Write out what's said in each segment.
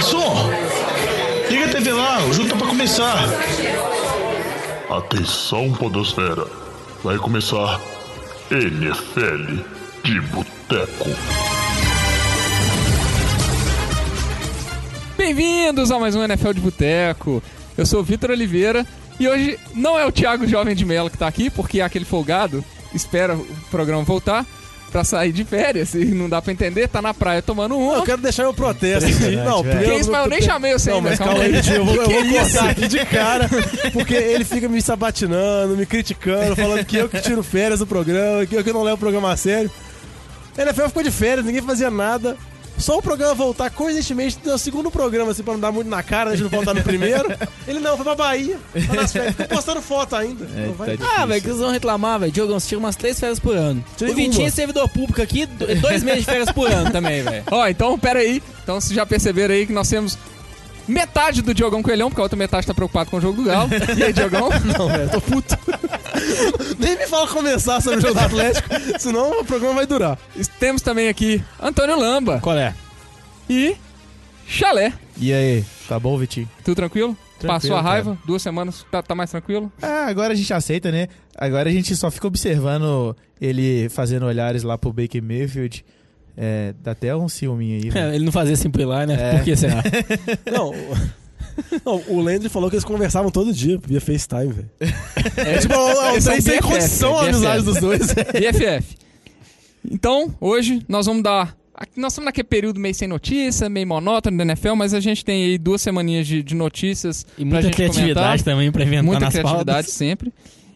garçom! Liga a TV lá, o jogo tá pra começar. Atenção, Podosfera. Vai começar NFL de Boteco. Bem-vindos a mais um NFL de Boteco. Eu sou o Vitor Oliveira e hoje não é o Thiago Jovem de Mello que tá aqui, porque é aquele folgado espera o programa voltar pra sair de férias e não dá pra entender, tá na praia tomando um. Eu quero deixar meu protesto aqui. Não, Que primeiro, isso, mas eu nem chamei você Não, ainda, mas calma aí. eu vou, eu vou é cortar aqui de cara, porque ele fica me sabatinando, me criticando, falando que eu que tiro férias do programa, que eu que não levo o programa a sério. A NFL ficou de férias, ninguém fazia nada. Só o programa voltar, coincidentemente, no segundo programa, assim, pra não dar muito na cara, a gente não voltar no primeiro. Ele não, foi pra Bahia, tá nas férias, ficou postando foto ainda. Não vai- Ah, velho, que eles vão reclamar, velho. Diogão, você tira umas três férias por ano. Tirei o Vitinho é servidor público aqui, do- dois meses de férias por ano também, velho. Ó, então pera aí. Então vocês já perceberam aí que nós temos metade do Diogão Coelhão, porque a outra metade tá preocupado com o jogo do Galo. E aí, Diogão? Não, velho, tô puto. Nem me fala começar sobre o jogo do Atlético, senão o programa vai durar. Temos também aqui Antônio Lamba Qual é? e Chalé. E aí, tá bom, Vitinho? Tudo tranquilo? Tranquilo, Passou a cara. raiva? Duas semanas, tá, tá mais tranquilo? Ah, agora a gente aceita, né? Agora a gente só fica observando ele fazendo olhares lá pro Baker Mayfield. É, dá até um ciúminho aí. velho. Ele não fazia sempre lá, né? É. Por que será? Não, o- não, o Landry falou que eles conversavam todo dia via FaceTime, velho. É tipo, é um são trem sem BFF, condição a amizade dos dois. BFF. Então, hoje nós vamos dar. Nós estamos naquele período meio sem notícia, meio monótono da NFL, mas a gente tem aí duas semaninhas de, de notícias E pra muita gente criatividade comentar. também pra inventar Muita nas criatividade pautas. sempre.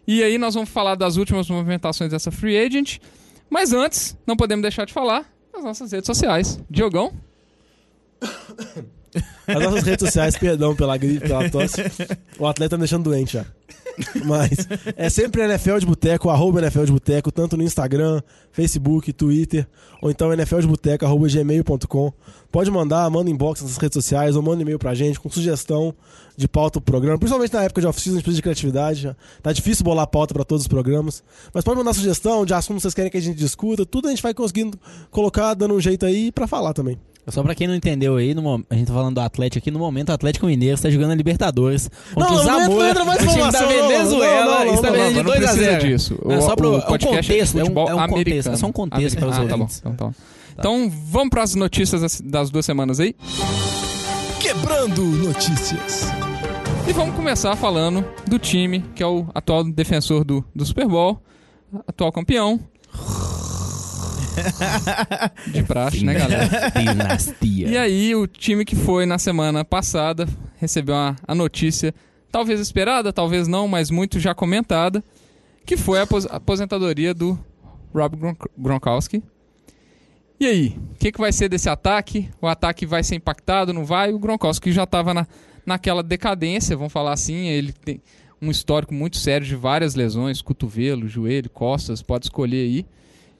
E aí nós vamos falar das últimas movimentações dessa free agent. Mas antes, não podemos deixar de falar das nossas redes sociais. Diogão, As nossas redes sociais, perdão pela gripe, pela tosse. O atleta tá me deixando doente já. Mas é sempre NFL de Boteco, arroba NFL de Boteco, tanto no Instagram, Facebook, Twitter, ou então NFL de Boteco, arroba gmail.com. Pode mandar, manda inbox nas redes sociais, ou manda e-mail pra gente com sugestão de pauta pro programa. Principalmente na época de off-season, a gente precisa de criatividade. Tá difícil bolar pauta pra todos os programas. Mas pode mandar sugestão de assuntos que vocês querem que a gente discuta. Tudo a gente vai conseguindo colocar, dando um jeito aí pra falar também. Só pra quem não entendeu aí, no a gente tá falando do Atlético aqui, no momento o Atlético Mineiro está jogando a Libertadores. Contra Não, o Zamora, não entra mais o time da informação, não, Venezuela, não, não, está não, ganhando de não 2 a precisa 0 disso. É só O- pro, o é um podcast é contexto, é um, é um contexto, é só um contexto para os Ah, tá bom. ouvintes. Então, tá bom. Então, vamos para as notícias das, das duas semanas aí. Quebrando notícias. E vamos começar falando do time, que é o atual defensor do, do Super Bowl, atual campeão. De praxe, né, galera? Dinastia. E aí, o time que foi na semana passada recebeu a, a notícia, talvez esperada, talvez não, mas muito já comentada, que foi a apos- a aposentadoria do Rob Gronk- Gronkowski. E aí, o que, que vai ser desse ataque? O ataque vai ser impactado, não vai? O Gronkowski já estava na, naquela decadência, vamos falar assim, ele tem um histórico muito sério de várias lesões, cotovelo, joelho, costas, pode escolher aí.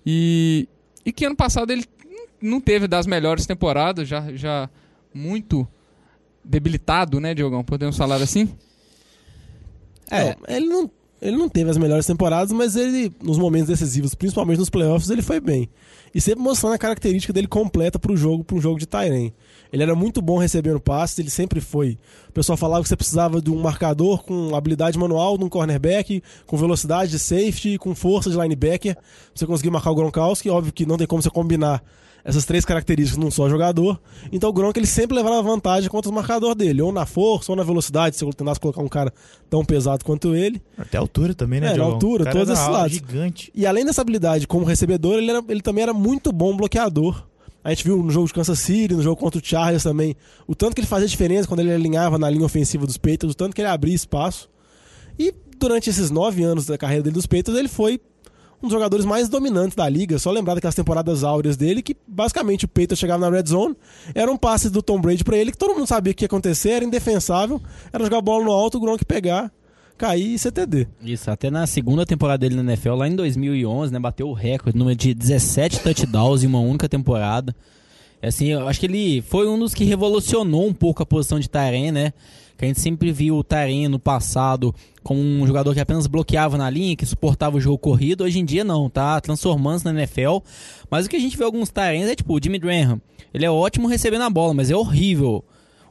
E, e que ano passado ele não teve das melhores temporadas, já, já muito debilitado, né, Diogão? Podemos falar assim? É, É. ele não, ele não teve as melhores temporadas, mas ele, nos momentos decisivos, principalmente nos playoffs, ele foi bem. E sempre mostrando a característica dele completa pro jogo, para um jogo de Tyren. Ele era muito bom recebendo passes, ele sempre foi. O pessoal falava que você precisava de um marcador com habilidade manual de um cornerback, com velocidade de safety, com força de linebacker, pra você conseguir marcar o Gronkowski. Óbvio que não tem como você combinar essas três características num só jogador. Então o Gronk ele sempre levava vantagem contra os marcadores dele, ou na força, ou na velocidade, se eu tentasse colocar um cara tão pesado quanto ele. Até a altura também, né, É, na altura, O todos esses lados. Gigante. E além dessa habilidade como recebedor, ele, era- ele também era muito bom bloqueador. A gente viu no jogo de Kansas City, no jogo contra o Chargers também, o tanto que ele fazia diferença quando ele alinhava na linha ofensiva dos Patriots, o tanto que ele abria espaço. E durante esses nove anos da carreira dele dos Patriots, ele foi um dos jogadores mais dominantes da liga. Só lembrar daquelas temporadas áureas dele, que basicamente o Patriots chegava na red zone, era um passe do Tom Brady pra ele, que todo mundo sabia o que ia acontecer, era indefensável, era jogar a bola no alto, o Gronk pegar, cair e CTD. Isso, até na segunda temporada dele na NFL, lá em 2011, né, bateu o recorde, número de 17 touchdowns em uma única temporada. É Assim, eu acho que ele foi um dos que revolucionou um pouco a posição de Taren, né? Que a gente sempre viu o Taren no passado como um jogador que apenas bloqueava na linha, que suportava o jogo corrido. Hoje em dia não, tá transformando-se na NFL. Mas o que a gente vê alguns Tarens é tipo o Jimmy Graham. Ele é ótimo recebendo a bola, mas é horrível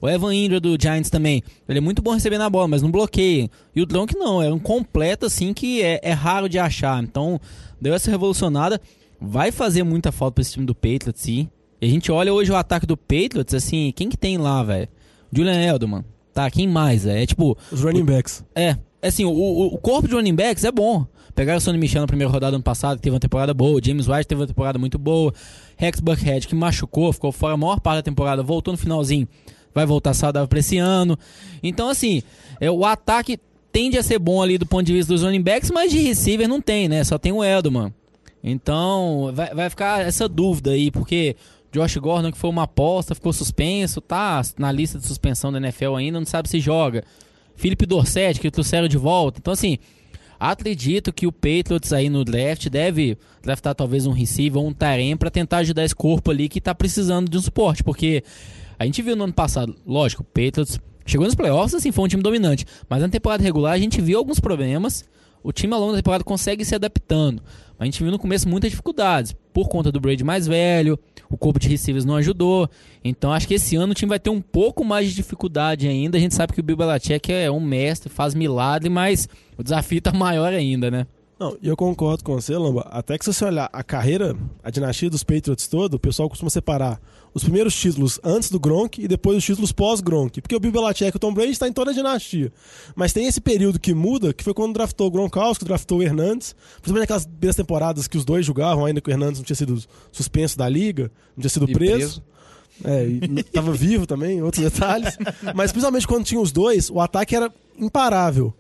O Evan Ingram do Giants também. Ele é muito bom recebendo a bola, mas não bloqueia. E o Gronk não, é um completo assim que é, é raro de achar. Então, deu essa revolucionada. Vai fazer muita falta pra esse time do Patriots, sim. E a gente olha hoje o ataque do Patriots, assim, quem que tem lá, velho? Julian Edelman. Tá, quem mais? É tipo. Os running backs. É, assim, o, o, o corpo de running backs é bom. Pegaram o Sonny Michel na primeira rodada ano passado, que teve uma temporada boa. O James White teve uma temporada muito boa. Rex Buckhead, que machucou, ficou fora a maior parte da temporada, voltou no finalzinho. Vai voltar saudável pra esse ano. Então, assim, é, o ataque tende a ser bom ali do ponto de vista dos running backs, mas de receiver não tem, né? Só tem o Edelman. Então, vai, vai ficar essa dúvida aí, porque Josh Gordon, que foi uma aposta, ficou suspenso, tá na lista de suspensão da NFL ainda, não sabe se joga. Felipe Dorset, que trouxeram de volta. Então, assim, acredito que o Patriots aí no draft deve draftar talvez um receiver ou um Tarem para tentar ajudar esse corpo ali que tá precisando de um suporte, porque a gente viu no ano passado, lógico, o Patriots chegou nos playoffs, assim, foi um time dominante, mas na temporada regular a gente viu alguns problemas. O time ao longo da temporada consegue se adaptando. A gente viu no começo muitas dificuldades, por conta do Brady mais velho, o corpo de receivers não ajudou. Então acho que esse ano o time vai ter um pouco mais de dificuldade ainda. A gente sabe que o Bill Belichick é um mestre, faz milagre, mas o desafio tá maior ainda, né? Não, eu concordo com você, Lamba. Até que se você olhar a carreira, a dinastia dos Patriots todo, o pessoal costuma separar os primeiros títulos antes do Gronk e depois os títulos pós-Gronk. Porque o Bill Belichick e o Tom Brady está em toda a dinastia. Mas tem esse período que muda, que foi quando draftou o Gronkowski, draftou o Hernandes. Principalmente aquelas primeiras temporadas que os dois jogavam, ainda que o Hernandes não tinha sido suspenso da liga, não tinha sido E preso. preso. É, e tava vivo também, outros detalhes. Mas principalmente quando tinha os dois, o ataque era imparável.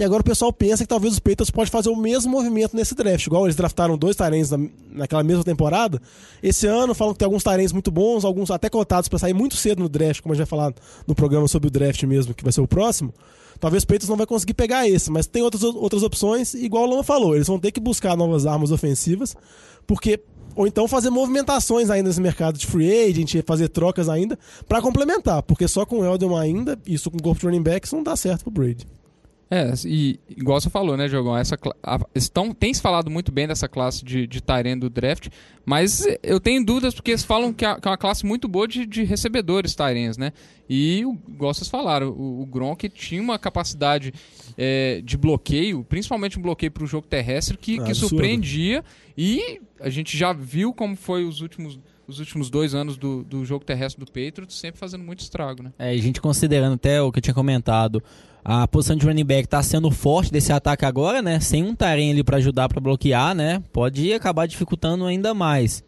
E agora o pessoal pensa que talvez os Patriots pode fazer o mesmo movimento nesse draft. Igual eles draftaram dois Tyrants na, naquela mesma temporada. Esse ano falam que tem alguns Tyrants muito bons, alguns até cotados para sair muito cedo no draft, como a gente vai falar no programa sobre o draft mesmo, que vai ser o próximo. Talvez os Patriots não vai conseguir pegar esse, mas tem outras, outras opções, igual o Lama falou. Eles vão ter que buscar novas armas ofensivas, porque ou então fazer movimentações ainda nesse mercado de free agent, fazer trocas ainda, para complementar, porque só com o Eldon ainda, isso com o corpo de running backs, não dá certo pro Brady. É, e igual você falou, né, Diogão? Essa, a- estão, tem se falado muito bem dessa classe de, de Tyrene do draft, mas eu tenho dúvidas porque eles falam que, é- que é uma classe muito boa de, de recebedores Tyrens, né? E, o- igual vocês falaram, o, o Gronk tinha uma capacidade é, de bloqueio, principalmente um bloqueio para o jogo terrestre, que, Ah, que surpreendia. E a gente já viu como foi os últimos, os últimos dois anos do, do jogo terrestre do Patriots, sempre fazendo muito estrago, né? É, a gente considerando até o que eu tinha comentado, a posição de running back tá sendo forte desse ataque agora, né? Sem um Taren ali para ajudar para bloquear, né? Pode acabar dificultando ainda mais.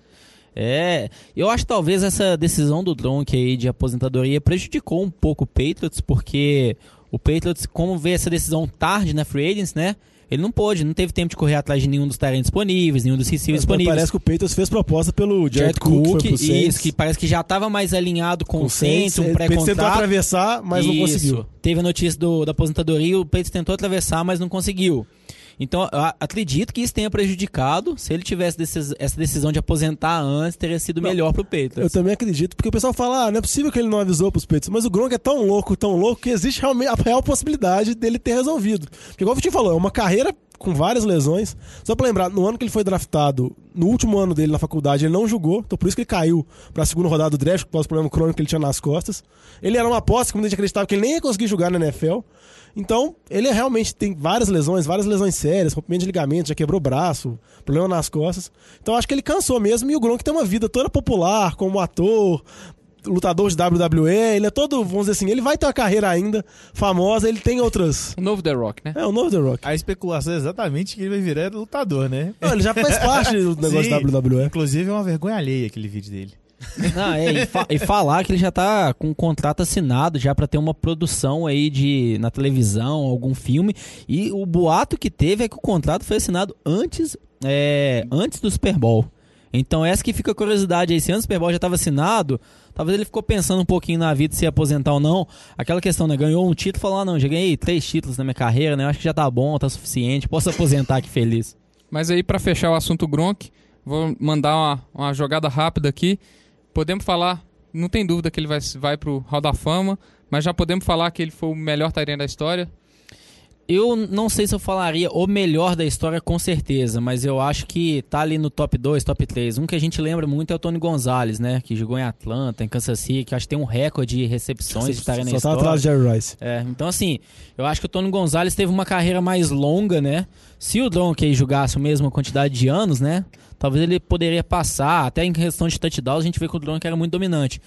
É, eu acho que talvez essa decisão do Dronk aí de aposentadoria prejudicou um pouco o Patriots, porque o Patriots, como vê essa decisão tarde na Free Agents, né? Ele não pôde, não teve tempo de correr atrás de nenhum dos Tyrants disponíveis, nenhum dos receivers disponíveis. parece que o Patriots fez proposta pelo Jared, Jared Cook, Cook, pro Saints. isso, que parece que já estava mais alinhado com, com o Saints, um O Patriots tentou pré-contrato. atravessar, mas não Isso. conseguiu. Teve a notícia do, da aposentadoria, o Patriots tentou atravessar, mas não conseguiu. Então, eu a- acredito que isso tenha prejudicado. Se ele tivesse decis- essa decisão de aposentar antes, teria sido melhor pro Eu Patriots. também acredito, porque o pessoal fala, ah, não é possível que ele não avisou pros Patriots, mas o Gronk é tão louco, tão louco, que existe realmente a real possibilidade dele ter resolvido. Porque igual o Vitinho falou, é uma carreira com várias lesões. Só pra lembrar, no ano que ele foi draftado, no último ano dele na faculdade, ele não jogou, então por isso que ele caiu pra segunda rodada do draft, por causa do problema crônico que ele tinha nas costas. Ele era uma aposta que muita gente acreditava que ele nem ia conseguir jogar na NFL. Então, ele realmente tem várias lesões, várias lesões sérias, rompimento de ligamento, já quebrou o braço, problema nas costas. Então, acho que ele cansou mesmo e o Gronk tem uma vida toda popular, como ator, lutador de WWE, ele é todo, vamos dizer assim, ele vai ter uma carreira ainda famosa, ele tem outras. O novo The Rock, né? É, o novo The Rock. A especulação é exatamente que ele vai virar lutador, né? Não, ele já faz parte do negócio Sim. WWE. Inclusive é uma vergonha alheia aquele vídeo dele. Não, é, e, fa- e falar que ele já tá com um contrato assinado já pra ter uma produção aí de na televisão, algum filme. E o boato que teve é que o contrato foi assinado antes, é, antes do Super Bowl. Então essa que fica a curiosidade aí, se antes do Super Bowl já estava assinado, talvez ele ficou pensando um pouquinho na vida se aposentar ou não. Aquela questão, né? Ganhou um título, falou, ah, não, já ganhei três títulos na minha carreira, né? Eu acho que já tá bom, tá suficiente, posso aposentar aqui feliz. Mas aí, pra fechar o assunto Gronk, vou mandar uma, uma jogada rápida aqui. Podemos falar, não tem dúvida que ele vai, vai pro Hall da Fama, mas já podemos falar que ele foi o melhor Tyrene da história. Eu não sei se eu falaria o melhor da história com certeza, mas eu acho que tá ali no top 2, top 3. Um que a gente lembra muito é o Tony Gonzalez, né? Que jogou em Atlanta, em Kansas City, que acho que tem um recorde de recepções de tarefa na Só tá história. atrás de Jerry Rice. É, então assim, eu acho que o Tony Gonzalez teve uma carreira mais longa, né? Se o Donkey jogasse a mesma quantidade de anos, né? Talvez ele poderia passar, até em questão de touchdowns, a gente vê que o Donkey era muito dominante.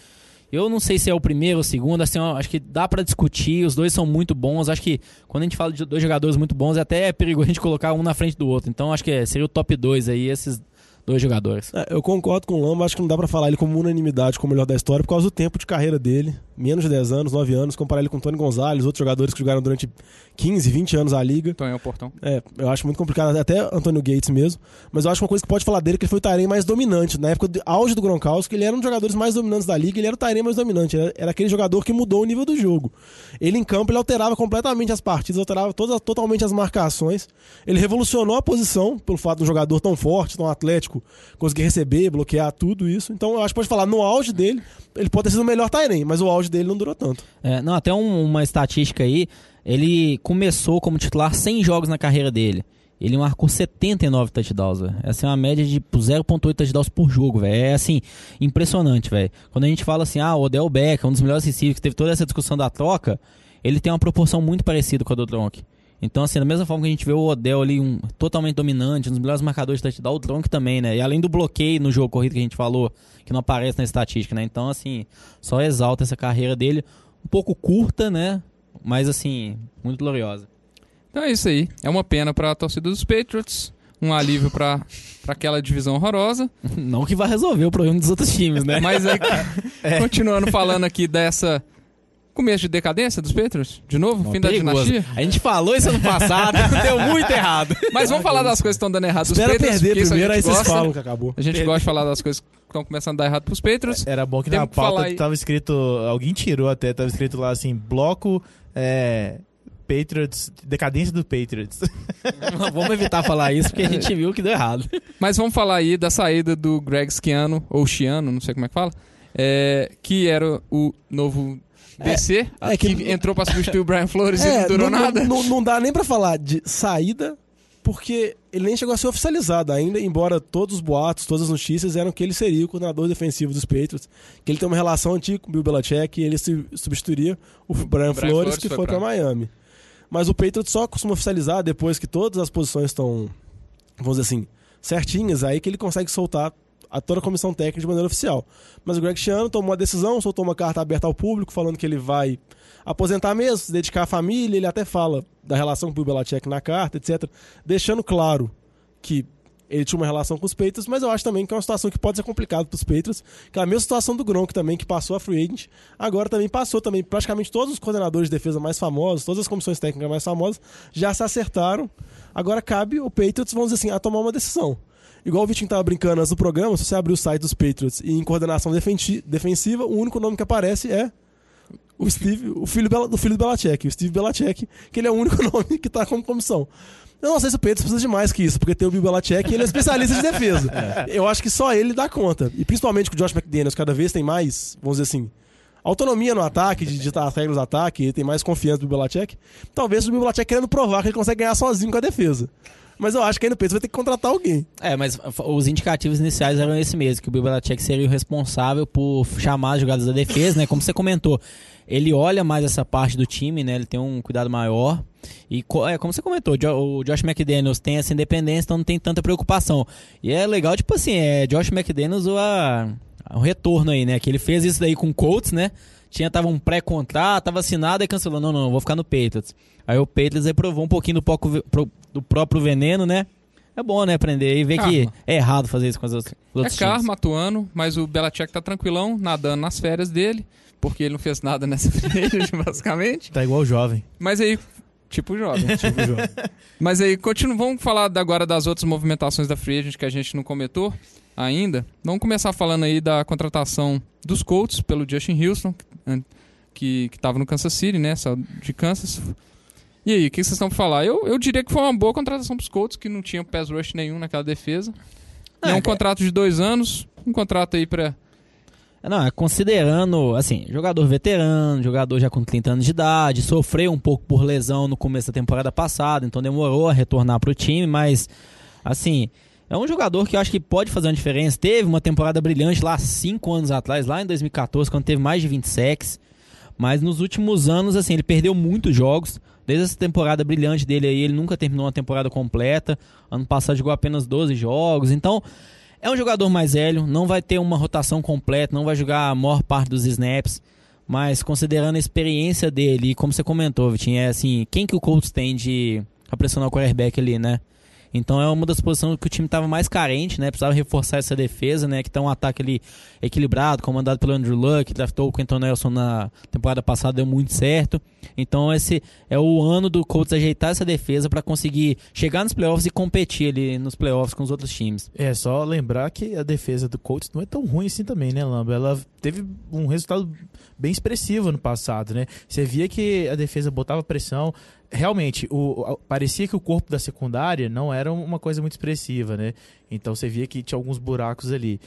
Eu não sei se é o primeiro ou o segundo, assim, acho que dá pra discutir, os dois são muito bons. Acho que quando a gente fala de dois jogadores muito bons, é até perigoso a gente colocar um na frente do outro. Então acho que é- seria o top 2 aí, esses dois jogadores. É, eu concordo com o Lamba, acho que não dá pra falar ele como unanimidade como o melhor da história por causa do tempo de carreira dele. Menos de 10 anos, 9 anos, comparar ele com o Tony Gonzalez, outros jogadores que jogaram durante 15, 20 anos a liga. Tonho é o portão. É, eu acho muito complicado, até Antônio Gates mesmo. Mas eu acho uma coisa que pode falar dele que ele foi o Tyrene mais dominante. Na época do auge do Gronkowski, ele era um dos jogadores mais dominantes da liga, ele era o Tyrene mais dominante. Era, era aquele jogador que mudou o nível do jogo. Ele em campo, ele alterava completamente as partidas, alterava todas, totalmente as marcações. Ele revolucionou a posição, pelo fato de um jogador tão forte, tão atlético, conseguir receber, bloquear, tudo isso. Então eu acho que pode falar, no auge dele, ele pode ter sido o melhor Tyrene, mas o auge dele não durou tanto. É, não, até um- uma estatística aí, ele começou como titular 100 jogos na carreira dele. Ele marcou 79 touchdowns. Essa é uma média de 0.8 touchdowns por jogo, velho. É assim, impressionante, velho. Quando a gente fala assim, ah, o Odell Beckham, um dos melhores receivers que teve toda essa discussão da troca, ele tem uma proporção muito parecida com a do Tronk. Então, assim, da mesma forma que a gente vê o Odell ali um, totalmente dominante, um dos melhores marcadores de touchdown, o Tronk também, né? E além do bloqueio no jogo corrido que a gente falou, que não aparece na estatística, né? Então, assim, só exalta essa carreira dele. Um pouco curta, né? Mas, assim, muito gloriosa. Então é isso aí. É uma pena pra torcida dos Patriots. Um alívio pra, pra aquela divisão horrorosa. Não que vai resolver o problema dos outros times, né? Mas aí, continuando falando aqui dessa começo de decadência dos Patriots, de novo, fim da Perigoso. dinastia. A gente falou isso ano passado, deu muito errado. Mas vamos falar das coisas que estão dando errado dos Espera Patriots. perder primeiro, aí gente vocês gosta. falam que acabou. A gente gosta de falar das coisas que estão começando a dar errado pros Patriots. Era bom que Temos na que pauta aí- tava escrito. Alguém tirou até, tava escrito lá assim: bloco. É, Patriots. Decadência do Patriots. Vamos evitar falar isso porque a gente viu que deu errado. Mas vamos falar aí da saída do Greg Schiano, ou Chiano, não sei como é que fala, é, que era o novo DC, é que, que- entrou pra substituir o Brian Flores e não É, durou não, nada. Não, não dá nem pra falar de saída, porque ele nem chegou a ser oficializado ainda, embora todos os boatos, todas as notícias eram que ele seria o coordenador defensivo dos Patriots, que ele tem uma relação antiga com o Bill Belichick e ele substituiria o Brian, Brian Flores, Flores que foi pra Miami. Mas o Patriots só costuma oficializar depois que todas as posições estão, vamos dizer assim, certinhas, aí que ele consegue soltar a toda a comissão técnica de maneira oficial. Mas o Greg Schiano tomou uma decisão, soltou uma carta aberta ao público, falando que ele vai aposentar mesmo, se dedicar à família, ele até fala da relação com o Belichick na carta, etc. Deixando claro que ele tinha uma relação com os Patriots, mas eu acho também que é uma situação que pode ser complicada para os Patriots, que é a mesma situação do Gronk também, que passou a free agent, agora também passou também, praticamente todos os coordenadores de defesa mais famosos, todas as comissões técnicas mais famosas, já se acertaram, agora cabe o Patriots, vamos dizer assim, a tomar uma decisão. Igual o Vitinho tava brincando antes do programa, se você abrir o site dos Patriots e em coordenação defensi- defensiva, o único nome que aparece é o Steve, o filho do filho do Belichick, o Steve Belichick, que ele é o único nome que tá como comissão. Eu não sei se o Patriots precisa de mais que isso, porque tem o Bill Belichick e ele é especialista de defesa. Eu acho que só ele dá conta. E principalmente com o Josh McDaniels cada vez tem mais, vamos dizer assim, autonomia no ataque, de ditar as regras do ataque, ele tem mais confiança do Belichick. Talvez o Belichick querendo provar que ele consegue ganhar sozinho com a defesa. Mas eu acho que no Patriots vai ter que contratar alguém. É, mas os indicativos iniciais eram esse mesmo, que o Bill Belichick seria o responsável por chamar as jogadas da defesa, né? Como você comentou, ele olha mais essa parte do time, né? Ele tem um cuidado maior. E é, como você comentou, o Josh McDaniels tem essa independência, então não tem tanta preocupação. E é legal, tipo assim, é Josh McDaniels o, a, o retorno aí, né? Que ele fez isso daí com o Colts, né? Tinha, tava um pré-contrato, tava assinado e cancelou. Não, não, vou ficar no Patriots. Aí o Patriots reprovou um pouquinho do, pouco, do próprio veneno, né? É bom, né, aprender e ver que Karma. é errado fazer isso com os outros, os É outros karma times. atuando, mas o Belichick tá tranquilão, nadando nas férias dele, porque ele não fez nada nessa agent, basicamente. tá igual o jovem. Mas aí, tipo jovem. Tipo jovem. Mas aí, continu... vamos falar agora das outras movimentações da Free Agent que a gente não comentou ainda. Vamos começar falando aí da contratação dos Colts pelo Justin Houston, que, que tava no Kansas City, né? De Kansas. E aí, o que vocês estão pra falar? Eu, eu diria que foi uma boa contratação pros Colts, que não tinha pass rush nenhum naquela defesa. É, um contrato de dois anos, um contrato aí pra... Não, é considerando, assim, jogador veterano, jogador já com 30 anos de idade, sofreu um pouco por lesão no começo da temporada passada, então demorou a retornar pro time, mas, assim, é um jogador que eu acho que pode fazer uma diferença. Teve uma temporada brilhante lá cinco anos atrás, lá em 2014, quando teve mais de 20 sacks, mas nos últimos anos, assim, ele perdeu muitos jogos. Desde essa temporada brilhante dele aí, ele nunca terminou uma temporada completa. Ano passado jogou apenas 12 jogos, então... É um jogador mais velho, não vai ter uma rotação completa, não vai jogar a maior parte dos snaps, mas considerando a experiência dele, e como você comentou, Vitinho, é assim, quem que o Colts tem de pra pressionar o quarterback ali, né? Então é uma das posições que o time estava mais carente, né? Precisava reforçar essa defesa, né? Que tá um ataque ali equilibrado, comandado pelo Andrew Luck, draftou o Quentin Nelson na temporada passada, deu muito certo. Então esse é o ano do Colts ajeitar essa defesa para conseguir chegar nos playoffs e competir ali nos playoffs com os outros times. É só lembrar que a defesa do Colts não é tão ruim assim também, né, Lamba? Ela teve um resultado bem expressivo no passado, né? Você via que a defesa botava pressão. Realmente, o, a- parecia que o corpo da secundária não era uma coisa muito expressiva, né? Então você via que tinha alguns buracos ali.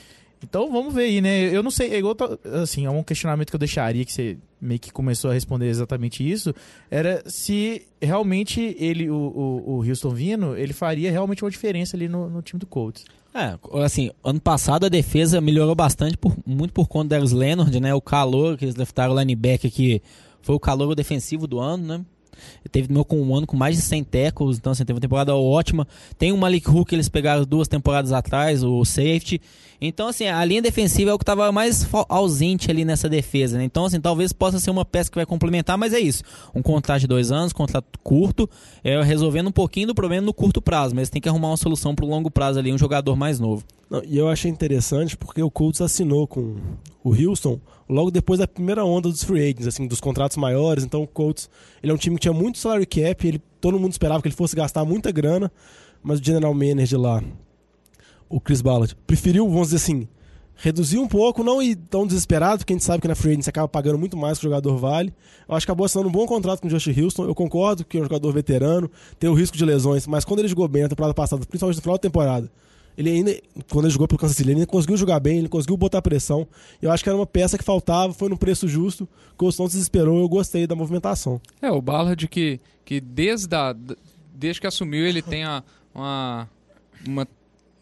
Então vamos ver aí, né? Eu não sei, é igual, assim, é um questionamento que eu deixaria, que você meio que começou a responder exatamente isso, era se realmente ele, o, o, o Houston vindo, ele faria realmente uma diferença ali no, no time do Colts. É, assim, ano passado a defesa melhorou bastante, por- muito por conta do Leonard, né? O calor que eles draftaram o linebacker que foi o calor defensivo do ano, né? Teve meu com um ano com mais de 100 tackles, então assim, teve uma temporada ótima. Tem o Malik Hook eles pegaram duas temporadas atrás, o safety. Então assim, a linha defensiva é o que estava mais ausente ali nessa defesa, né? Então assim, talvez possa ser uma peça que vai complementar, mas é isso. Um contrato de dois anos, contrato curto, é, resolvendo um pouquinho do problema no curto prazo, mas tem que arrumar uma solução para o longo prazo ali, um jogador mais novo. Não, e eu achei interessante porque o Colts assinou com o Houston logo depois da primeira onda dos free agents, assim, dos contratos maiores. Então o Colts, ele é um time que tinha muito salary cap, ele, todo mundo esperava que ele fosse gastar muita grana, mas o general manager lá, o Chris Ballard, preferiu, vamos dizer assim, reduzir um pouco, não ir tão desesperado, porque a gente sabe que na free você acaba pagando muito mais que o jogador vale. Eu acho que acabou assinando um bom contrato com o Josh Houston. Eu concordo que é um jogador veterano, tem o risco de lesões, mas quando ele jogou bem na temporada passada, principalmente no final da temporada, ele ainda, quando ele jogou pelo Kansas City, ele ainda conseguiu jogar bem, ele conseguiu botar pressão. Eu acho que era uma peça que faltava, foi num preço justo, o se desesperou, eu gostei da movimentação. É, o Ballard que, que desde, a, desde que assumiu ele tem a, uma, uma,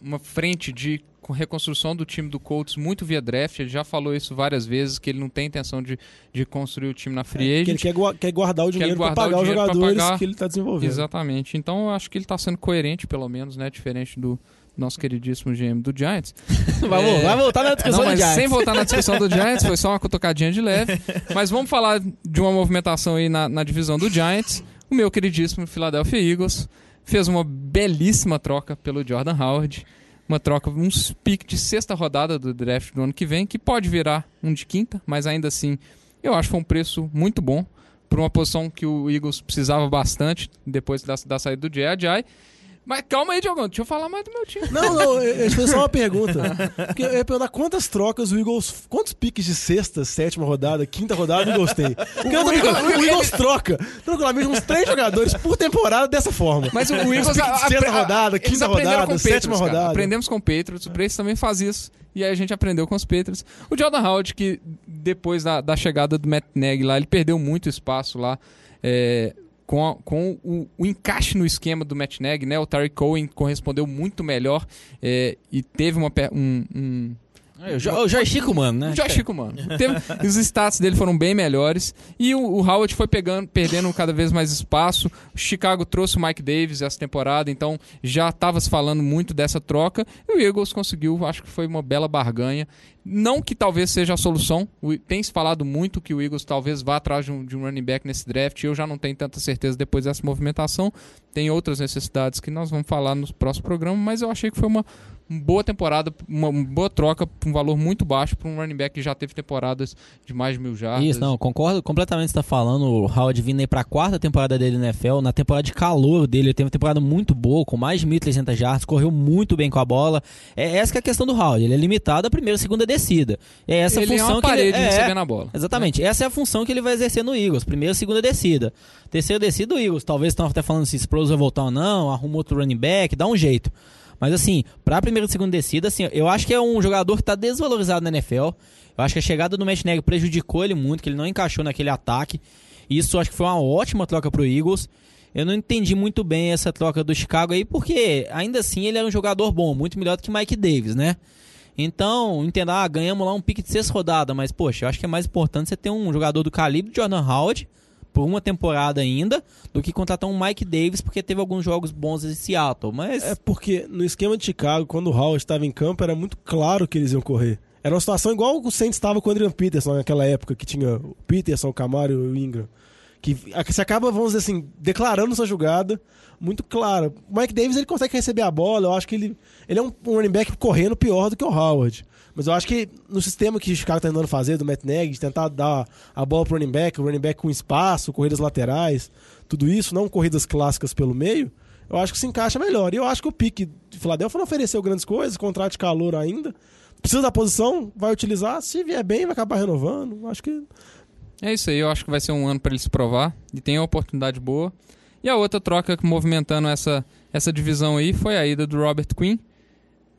uma frente de reconstrução do time do Colts muito via draft. Ele já falou isso várias vezes, que ele não tem intenção de, de construir o time na free Que ele agent. quer, gua- quer guardar o dinheiro para pagar os jogadores pagar. que ele está desenvolvendo. Exatamente. Então eu acho que ele está sendo coerente, pelo menos, né? Diferente do nosso queridíssimo GM do Giants. Vai, É. vai voltar na discussão Não, do Giants. sem voltar na discussão do Giants, foi só uma cutucadinha de leve. Mas vamos falar de uma movimentação aí na, na divisão do Giants. O meu queridíssimo Philadelphia Eagles fez uma belíssima troca pelo Jordan Howard. Uma troca, um pick de sexta rodada do draft do ano que vem, que pode virar um de quinta, mas ainda assim eu acho que foi um preço muito bom para uma posição que o Eagles precisava bastante depois da, da saída do J.A.J. Mas calma aí, Diogão, deixa eu falar mais do meu time. Não, não, eu fiz só uma pergunta. Porque eu ia perguntar quantas trocas o Eagles. Quantos piques de sexta, sétima rodada, quinta rodada o Eagles tem? Porque o, Eagles, o Eagles troca tranquilamente uns três jogadores por temporada dessa forma. Mas o, o Eagles... Pique de a- sexta a- rodada, quinta rodada, o sétima cara. rodada. Aprendemos com o Patriots, o Brace também faz isso. E aí a gente aprendeu com os Patriots. O Jordan Howard, que depois da, da chegada do Matt Nagy lá, ele perdeu muito espaço lá. é, com, a- com o, o encaixe no esquema do Matt Nagy, né? O Terry Cohen correspondeu muito melhor é, e teve uma, um, um, É, O Jo- o Jorge Chico, mano, né? o Josh Chico, mano. Teve- os stats dele foram bem melhores. E o, o Howard foi pegando, perdendo cada vez mais espaço. O Chicago trouxe o Mike Davis essa temporada, então já estava se falando muito dessa troca. E o Eagles conseguiu, acho que foi uma bela barganha. Não que talvez seja a solução. Tem se falado muito que o Eagles talvez vá atrás de um, de um running back nesse draft. Eu já não tenho tanta certeza depois dessa movimentação. Tem outras necessidades que nós vamos falar no próximo programa, mas eu achei que foi uma uma boa temporada, uma, boa troca por um valor muito baixo para um running back que já teve temporadas de mais de mil jardas. Isso, não, concordo completamente com o que você tá falando. O Howard vindo aí pra quarta temporada dele na NFL, na temporada de calor dele, ele teve uma temporada muito boa, com mais de 1.300 jardas, correu muito bem com a bola. É essa que é a questão do Howard, ele é limitado à primeira e segunda descida. É essa a ele é função uma que parede ele é, recebendo a bola. Exatamente, essa é a função que ele vai exercer no Eagles. Primeira, segunda descida. Terceira descida do Eagles. Talvez estão até falando se Sproles vai voltar ou não, arruma outro running back, dá um jeito. Mas assim, pra primeira e segunda descida, assim, eu acho que é um jogador que tá desvalorizado na NFL. Eu acho que a chegada do Matt prejudicou ele muito, que ele não encaixou naquele ataque. Isso eu acho que foi uma ótima troca pro Eagles. Eu não entendi muito bem essa troca do Chicago aí, porque ainda assim ele era um jogador bom, muito melhor do que Mike Davis, né? Então, entenda, ah, ganhamos lá um pique de sexta rodada, mas poxa, eu acho que é mais importante você ter um jogador do calibre de Jordan Howard por uma temporada ainda, do que contratar um Mike Davis, porque teve alguns jogos bons em Seattle, mas... É porque no esquema de Chicago, quando o Howard estava em campo, era muito claro que eles iam correr. Era uma situação igual o Saints estava com o Adrian Peterson naquela época, que tinha o Peterson, o Camaro e o Ingram. Que você acaba, vamos dizer assim, declarando sua jogada muito clara. O Mike Davis ele consegue receber a bola, eu acho que ele, ele é um running back correndo pior do que o Howard. Mas eu acho que no sistema que os caras estão tentando fazer, do Matt Nagy, de tentar dar a bola pro running back, o running back com espaço, corridas laterais, tudo isso, não corridas clássicas pelo meio, eu acho que se encaixa melhor. E eu acho que o pique de Philadelphia não ofereceu grandes coisas, contrato de calor ainda. Precisa da posição, vai utilizar. Se vier bem, vai acabar renovando. Acho que É isso aí, eu acho que vai ser um ano para ele se provar e tem uma oportunidade boa. E a outra troca movimentando essa, essa divisão aí foi a ida do Robert Quinn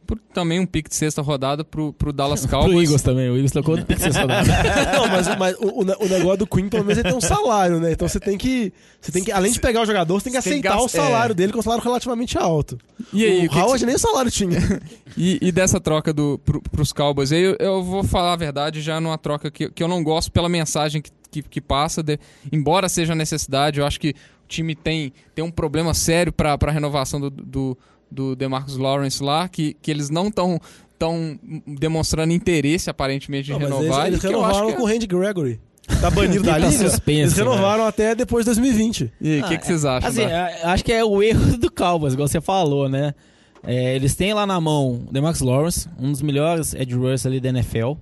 por também um pique de sexta rodada pro, pro Dallas Pro Cowboys. Eagles também, o Eagles trocou outro pique sexta rodada. Não, mas, mas o, o ne- o negócio do Queen, pelo menos, ele tem um salário, né? Então você tem que. Você tem que, além de pegar o jogador, você tem que Você tem que aceitar o salário é. dele com um salário relativamente alto. E aí, o o que que Howard você- nem o salário tinha. E, e dessa troca do, pro, pros Cowboys, aí eu, eu vou falar a verdade já numa troca que, que eu não gosto pela mensagem que, que, que passa, de- embora seja necessidade, eu acho que o time tem, tem um problema sério para a renovação do, do, do DeMarcus Lawrence lá, que, que eles não estão tão demonstrando interesse aparentemente de Não, renovar. eles, eles que eu acho renovaram que com o Randy Gregory. Tá banido da Tá liga. suspenso, eles né? renovaram até depois de 2020. E o que, que vocês acham? Assim, acho que é o erro do Cowboys, igual você falou, né? É, eles têm lá na mão o DeMarcus Lawrence, um dos melhores edge rushers ali da NFL.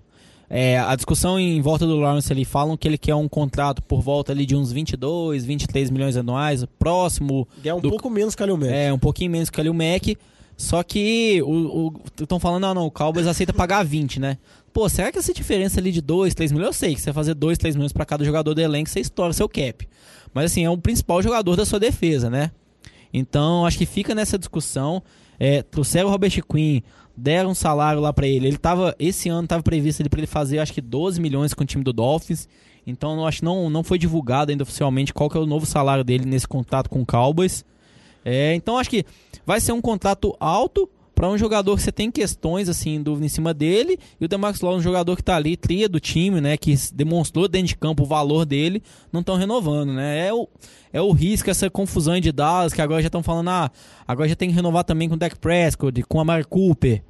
É, a discussão em volta do Lawrence ali falam que ele quer um contrato por volta ali de uns 22, 23 milhões anuais, próximo, é um Do- pouco menos que o Mack. é um pouquinho menos que ali o Mac. Só que estão falando, não, não, o Cowboys aceita pagar 20, né? Pô, será que essa diferença ali de 2, 3 milhões? Eu sei que você vai fazer 2, 3 milhões pra cada jogador do elenco, você estoura seu cap. Mas assim, é o principal jogador da sua defesa, né? Então, acho que fica nessa discussão. É, trouxeram o Robert Quinn, deram um salário lá pra ele. Ele tava, esse ano tava previsto ele para ele fazer acho que 12 milhões com o time do Dolphins. Então, eu acho não, não foi divulgado ainda oficialmente qual que é o novo salário dele nesse contrato com o Cowboys. É, então, acho que vai ser um contrato alto para um jogador que você tem questões assim, dúvida em cima dele, e o Demarcus Lawrence, um jogador que tá ali, tria do time, né, que demonstrou dentro de campo o valor dele, não estão renovando, né? É o, é o risco, essa confusão de Dallas, que agora já estão falando, ah, agora já tem que renovar também com o Dak Prescott, com a Mari Cooper.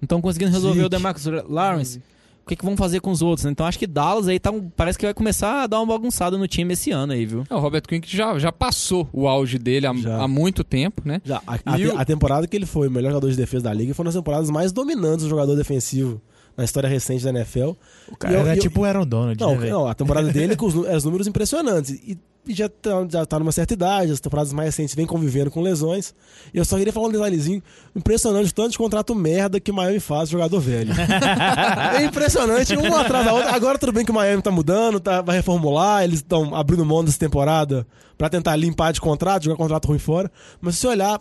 Não estão conseguindo resolver o. Demarcus Lawrence. O que, que vão fazer com os outros? né? Então acho que Dallas aí tá, um- parece que vai começar a dar uma bagunçada no time esse ano aí, viu? É, o Robert Quinn que já, já passou o auge dele há, há muito tempo, né? Já, a, a o- a temporada que ele foi o melhor jogador de defesa da liga foi uma das temporadas mais dominantes do jogador defensivo na história recente da NFL. O cara eu- era eu- tipo o Aaron Donald, Não, né, não, a temporada dele com os, nu- os números impressionantes. E já, tá, já tá numa certa idade, as temporadas mais recentes vem convivendo com lesões. E eu só queria falar um detalhezinho impressionante, tanto de contrato merda que Miami faz jogador velho. é impressionante, um atrás da outra. Agora tudo bem que o Miami tá mudando, tá, vai reformular, eles estão abrindo mão dessa temporada pra tentar limpar de contrato, jogar contrato ruim fora. Mas se você olhar,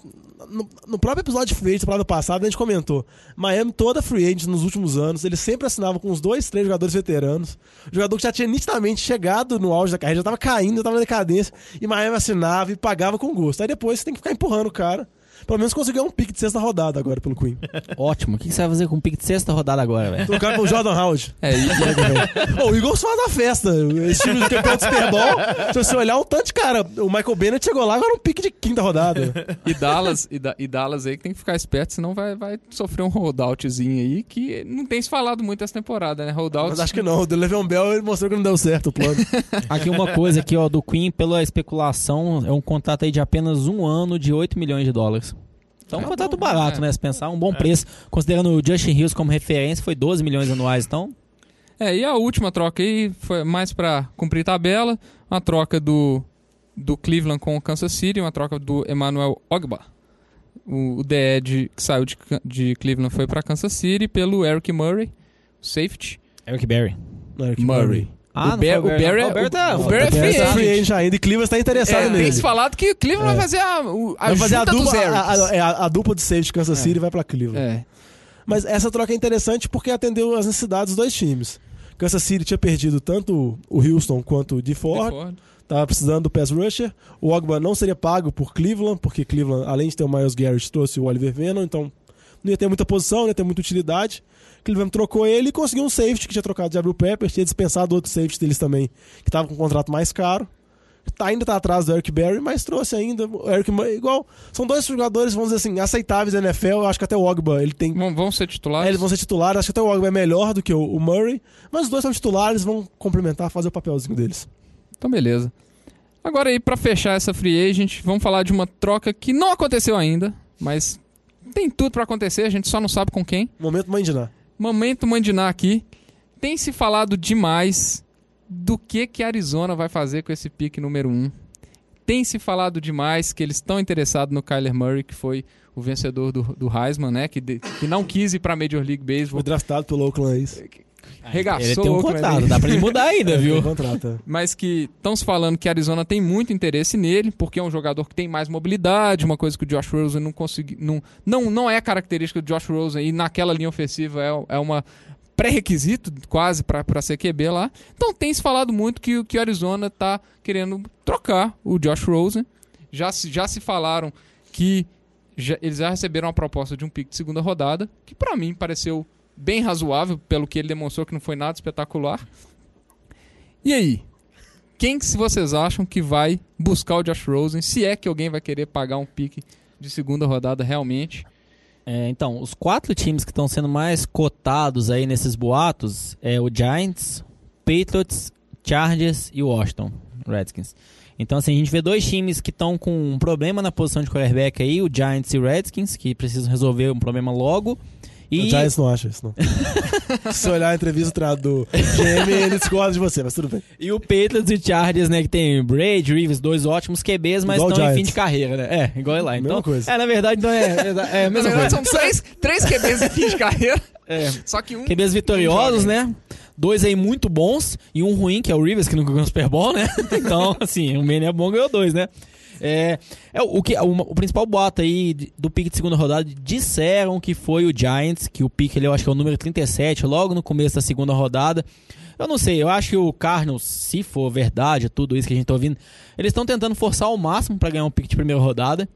no, no próprio episódio de free agent, temporada passada, a gente comentou. Miami toda free agent nos últimos anos, eles sempre assinavam com uns dois, três jogadores veteranos. Jogador que já tinha nitidamente chegado no auge da carreira, já tava caindo, já tava E Miami assinava e pagava com gosto. Aí depois você tem que ficar empurrando o cara. Pelo menos conseguiu um pique de sexta rodada agora pelo Queen. Ótimo. O que, que você vai fazer com o pique de sexta rodada agora, velho? Trocaram pro Jordan Howard. É, e, Ô, o Eagles faz a festa. Esse time de campeão de Super Bowl, se você olhar um tanto de cara, o Michael Bennett chegou lá agora um pique de quinta rodada. e Dallas, e, Da- e Dallas aí que tem que ficar esperto, senão vai, vai sofrer um holdoutzinho aí que não tem se falado muito essa temporada, né? Holdout. Mas acho que não. O Le'Veon Bell ele mostrou que não deu certo o plano. Aqui uma coisa aqui, ó, do Queen, pela especulação, é um contrato aí de apenas um ano de 8 milhões de dólares. Então, um É contrato bom, barato, é. né? Se pensar, um bom preço. Considerando o Justin Hills como referência, foi 12 milhões anuais. Então, É, e a última troca aí foi mais pra cumprir tabela, uma troca do, do Cleveland com o Kansas City, uma troca do Emmanuel Ogba. O, o DE de, que saiu de, de Cleveland foi pra Kansas City pelo Eric Murray, safety. Eric Berry. Eric Murray. Ah, o, Bear, o Barry é, o Barry tá- o, o Barry é O free agent. free agent ainda e Cleveland está interessado É, nele. tem se falado que o Cleveland É. vai fazer a, o- a vai fazer a dupla, a, é a- a dupla de safety de Kansas City vai pra Cleveland. É. Mas essa troca é interessante porque atendeu as necessidades dos dois times. Kansas City tinha perdido tanto o Houston quanto o DeFord. DeFord. Tava precisando do pass rusher. O Ogba não seria pago por Cleveland, porque Cleveland, além de ter o Miles Garrett, trouxe o Oliver Venom, então não ia ter muita posição, não ia ter muita utilidade. Cleveland trocou ele e conseguiu um safety que tinha trocado de Abril Pepper, tinha dispensado outro safety deles também, que tava com um contrato mais caro. Tá, ainda tá atrás do Eric Berry, mas trouxe ainda o Eric Murray, igual. São dois jogadores, vamos dizer assim, aceitáveis da NFL. Eu acho que até o Ogba, ele tem Vão, vão ser titulares. é, eles vão ser titulares, acho que até o Ogba é melhor do que o, o Murray, mas os dois são titulares, vão complementar, fazer o papelzinho deles. Então, beleza. Agora aí, pra fechar essa free agent, vamos falar de uma troca que não aconteceu ainda, mas tem tudo pra acontecer, a gente só não sabe com quem. Momento Mandiná. Momento Mandiná aqui. Tem se falado demais do que que a Arizona vai fazer com esse pique número 1. Um. Tem se falado demais que eles estão interessados no Kyler Murray, que foi o vencedor do, do Heisman, né? Que, de- que não quis ir pra Major League Baseball. Foi draftado pelo Oakland A's. Regaçou Ele tem um contrato, dá pra ele mudar ainda, viu? é. mas que estão se falando que a Arizona tem muito interesse nele, porque é um jogador que tem mais mobilidade, uma coisa que o Josh Rosen não conseguiu. Não, não, não é característica do Josh Rosen e naquela linha ofensiva é, é uma pré-requisito quase para ser QB lá. Então tem se falado muito que, o- que o Arizona tá querendo trocar o Josh Rosen. Já se, já se falaram que já- eles já receberam uma proposta de um pick de segunda rodada, que para mim pareceu bem razoável, pelo que ele demonstrou que não foi nada espetacular. E aí? Quem que vocês acham que vai buscar o Josh Rosen? Se é que alguém vai querer pagar um pique de segunda rodada realmente. É, então, os quatro times que estão sendo mais cotados aí nesses boatos é o Giants, Patriots, Chargers e Washington Redskins. Então, assim, a gente vê dois times que estão com um problema na posição de quarterback aí, o Giants e o Redskins, que precisam resolver um problema logo. E O Giants não acha isso, não. Se olhar a entrevista do GM, ele discorda de você, mas tudo bem. E o Patriots e o Chargers, né, que tem Brady, Reeves, dois ótimos QBs, mas Igual estão em fim de carreira, né? É, igual ele lá. Então, Mesma coisa. É, na verdade, então é, é, é a mesma Na verdade, coisa. são três, três QBs em fim de carreira. É. Só que um. QBs vitoriosos, né? Dois aí muito bons e um ruim, que é o Rivers, que nunca ganhou o Super Bowl, né? Então, assim, o Manny é bom, ganhou dois, né? É, é o, que, o, o principal boato aí do pique de segunda rodada, disseram que foi o Giants, que o pique ele eu acho que é o número 37, logo no começo da segunda rodada. Eu não sei, eu acho que o Cardinals, se for verdade, tudo isso que a gente tá ouvindo, eles estão tentando forçar ao máximo para ganhar um pique de primeira rodada.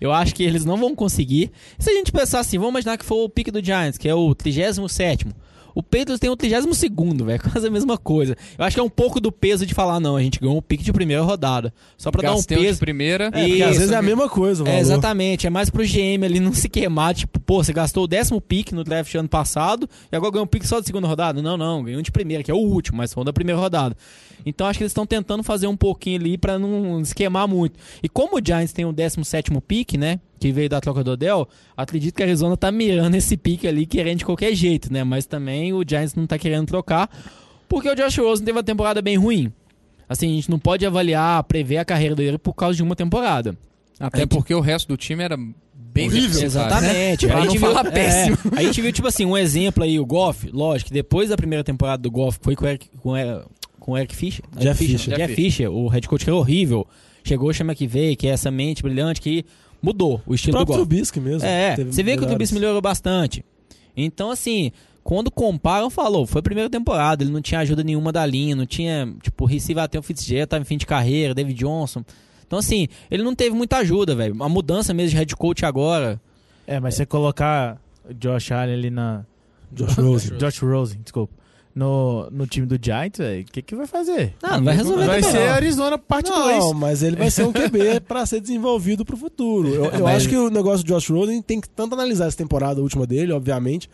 Eu acho que eles não vão conseguir. Se a gente pensar assim, vamos imaginar que for o pique do Giants, que é o 37 o Patriots tem o 32 velho, quase a mesma coisa. Eu acho que é um pouco do peso de falar, não, a gente ganhou um pique de primeira rodada. Só pra dar um Gastei o de peso. primeira. É, Porque às vezes é a mesma coisa, É, exatamente, é mais pro GM ali não se queimar, tipo, pô, você gastou o décimo pique no draft ano passado e agora ganhou um pique só de segunda rodada? Não, não, ganhou um de primeira, que é o último, mas foi um da primeira rodada. Então acho que eles estão tentando fazer um pouquinho ali pra não se queimar muito. E como o Giants tem o 17 pique, né, que veio da troca do Odell, acredito que a Arizona tá mirando esse pique ali, querendo de qualquer jeito, né, mas também o Giants não tá querendo trocar, porque o Josh Rosen teve uma temporada bem ruim. Assim, a gente não pode avaliar, prever a carreira dele por causa de uma temporada. Até porque o resto do time era bem Horrível. né? Exatamente. Pra a não gente viu, é, péssimo. a gente viu, tipo assim, um exemplo aí, o Goff, lógico, depois da primeira temporada do Goff, foi com o Eric, com com o Eric Fischer? Jeff Eric Fisher. Jeff Fisher, o head coach que é horrível. Chegou o Chama que veio, que é essa mente brilhante que mudou o O estilo do próprio Goff. Trubisky mesmo. É, você vê que o. Trubisky melhorou bastante. Então, assim, quando comparam, falou, foi a primeira temporada, ele não tinha ajuda nenhuma da linha, não tinha, tipo, receiver até o Fitzgerald, tava em fim de carreira, David Johnson. Então, assim, ele não teve muita ajuda, velho. A mudança mesmo de head coach agora. É, mas você colocar o Josh Allen ali na. Josh Rosen. Josh Rosen, desculpa. No, no time do Giants, velho, o que, que vai fazer? Não, não vai resolver Vai também, ser não. Arizona parte 2. Não, mas ele vai ser um QB pra ser desenvolvido pro futuro. Eu, eu Mas- acho que o negócio do Josh Rosen tem que tanto analisar essa temporada última dele, obviamente,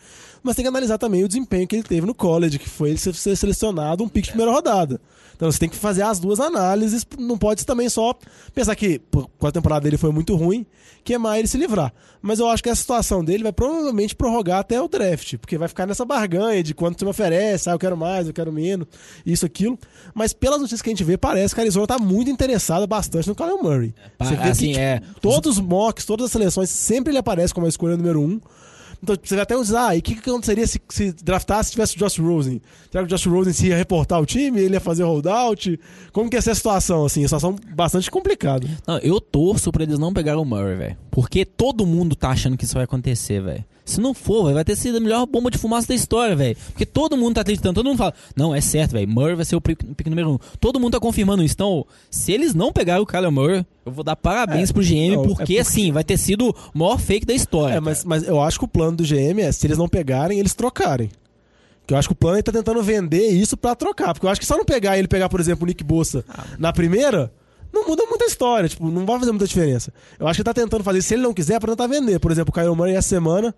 mas tem que analisar também o desempenho que ele teve no college, que foi ele ser, selecionado um pick de primeira rodada. Então você tem que fazer as duas análises, não pode também só pensar que com a temporada dele foi muito ruim, queimar ele e se livrar. Mas eu acho que essa situação dele vai provavelmente prorrogar até o draft, porque vai ficar nessa barganha de quanto você me oferece, ah, eu quero mais, eu quero menos, isso, aquilo. Mas pelas notícias que a gente vê, parece que a Arizona tá muito interessada bastante no Kyler Murray. Pa- Você vê assim, que, é. Todos os mocks, todas as seleções, sempre ele aparece como a escolha número um. Então você vai até usar. E o que, que aconteceria se, se draftasse se tivesse o Josh Rosen? Será que o Josh Rosen se ia reportar o time? Ele ia fazer holdout? Como que ia ser a situação, assim? A situação bastante complicada. Não, eu torço pra eles não pegarem o Murray, velho. Porque todo mundo tá achando que isso vai acontecer, velho. Se não for, vai ter sido a melhor bomba de fumaça da história, velho. Porque todo mundo tá acreditando, todo mundo fala, não, é certo, velho. Murray vai ser o pick, pick número um. Todo mundo tá confirmando isso. Então, se eles não pegarem o Kyler Murray, eu vou dar parabéns É, pro GM, não, é porque, porque- assim, vai ter sido o maior fake da história. É, mas, mas eu acho que o plano do GM é, se eles não pegarem, eles trocarem. Que eu acho que o plano ele tá tentando vender isso pra trocar. Porque eu acho que só não pegar ele pegar, por exemplo, o Nick Bossa na primeira, não muda muita história. Tipo, não vai fazer muita diferença. Eu acho que ele tá tentando fazer, se ele não quiser, é pra tentar vender. Por exemplo, o Kyle Murray essa semana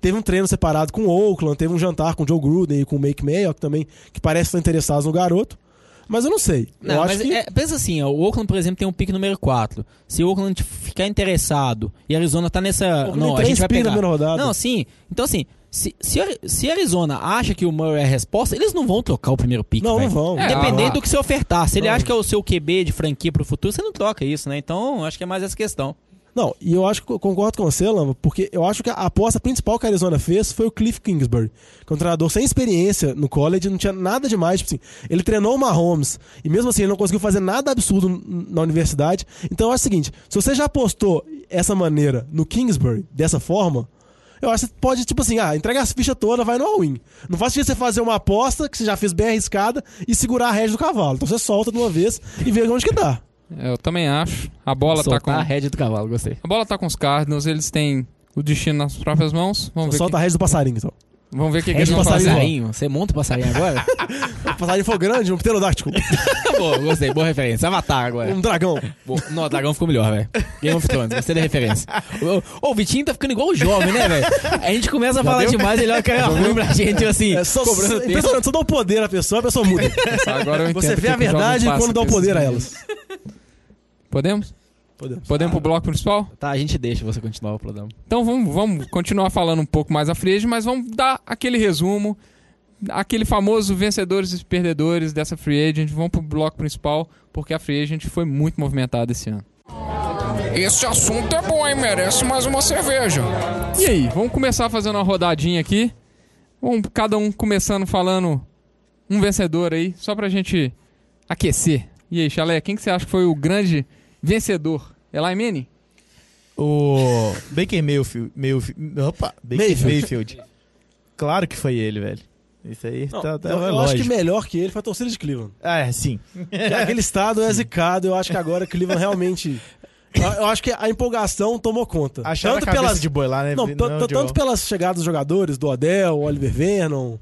teve um treino separado com o Oakland, teve um jantar com o Joe Gruden e com o Make Mayock também, que parece estar interessados no garoto. Mas eu não sei. Não, eu acho que... é, pensa assim, ó, o Oakland, por exemplo, tem um pique número 4. Se o Oakland ficar interessado e Arizona tá nessa. Não, tem a gente vai pegar. Não, sim. Então, assim, se, se, se Arizona acha que o Murray é a resposta, eles não vão trocar o primeiro pique. Não, não velho. vão. É, Independente ah, do que você ofertar. Se ele Não. acha que é o seu QB de franquia pro futuro, você não troca isso, né? Então, acho que é mais essa questão. Não, e eu acho que eu concordo com você, Lamba, porque eu acho que a aposta principal que a Arizona fez foi o Cliff Kingsbury, que é um treinador sem experiência no college, não tinha nada demais, tipo assim, ele treinou o Mahomes, e mesmo assim ele não conseguiu fazer nada absurdo na universidade. Então eu acho o seguinte, se você já apostou essa maneira no Kingsbury, dessa forma, eu acho que você pode, tipo assim, ah, entrega as fichas todas, vai no all-in. Não faz sentido você fazer uma aposta que você já fez bem arriscada e segurar a rédea do cavalo. Então você solta de uma vez e vê onde que dá. Eu também acho. A bola tá Soltar com. a rédea do cavalo, gostei. A bola tá com os Cardinals, eles têm o destino nas próprias mãos. Vamos ver, Solta a rédea do passarinho, então. Vamos ver o que, que eles vão fazer. passarinho. Você monta o passarinho agora? O passarinho foi grande, um pterodáctico, Boa, gostei. Boa referência. Avatar agora. um dragão. Boa. Não, o dragão ficou melhor, velho. Game of Thrones, gostei da referência. Ô, ô, o Vitinho tá ficando igual o jovem, né, velho? A gente começa a falar demais, ele olha ruim pra gente, tipo assim, É só, cobrando tempo. impressionante, só dá o poder à pessoa, a pessoa muda. Agora eu entendo Você vê que a verdade quando dá o poder a elas. Podemos? Podemos. Podemos pro bloco principal? Tá, a gente deixa você continuar o programa. Então vamos, vamos continuar falando um pouco mais a free agent, mas vamos dar aquele resumo, aquele famoso vencedores e perdedores dessa free agent. Vamos pro bloco principal, porque a free agent foi muito movimentada esse ano. Esse assunto é bom, hein? Merece mais uma cerveja. E aí, vamos começar fazendo uma rodadinha aqui. Vamos cada um começando falando um vencedor aí, só pra gente aquecer. E aí, Chalé, quem que você acha que foi o grande vencedor? Eli Manning? O Baker Mayfield. Mayfield opa, Baker Mayfield. Mayfield. Claro que foi ele, velho. Isso aí Não, tá, tá eu, é eu acho que melhor que ele foi a torcida de Cleveland. Ah, é, sim. Que aquele estado é zicado, eu acho que agora Cleveland realmente... Eu, acho que a empolgação tomou conta. Acharam tanto a pelas, de boi lá, né? não, Não, tan- tan- Joe? tanto pelas chegadas dos jogadores, do Odell, Oliver Vernon,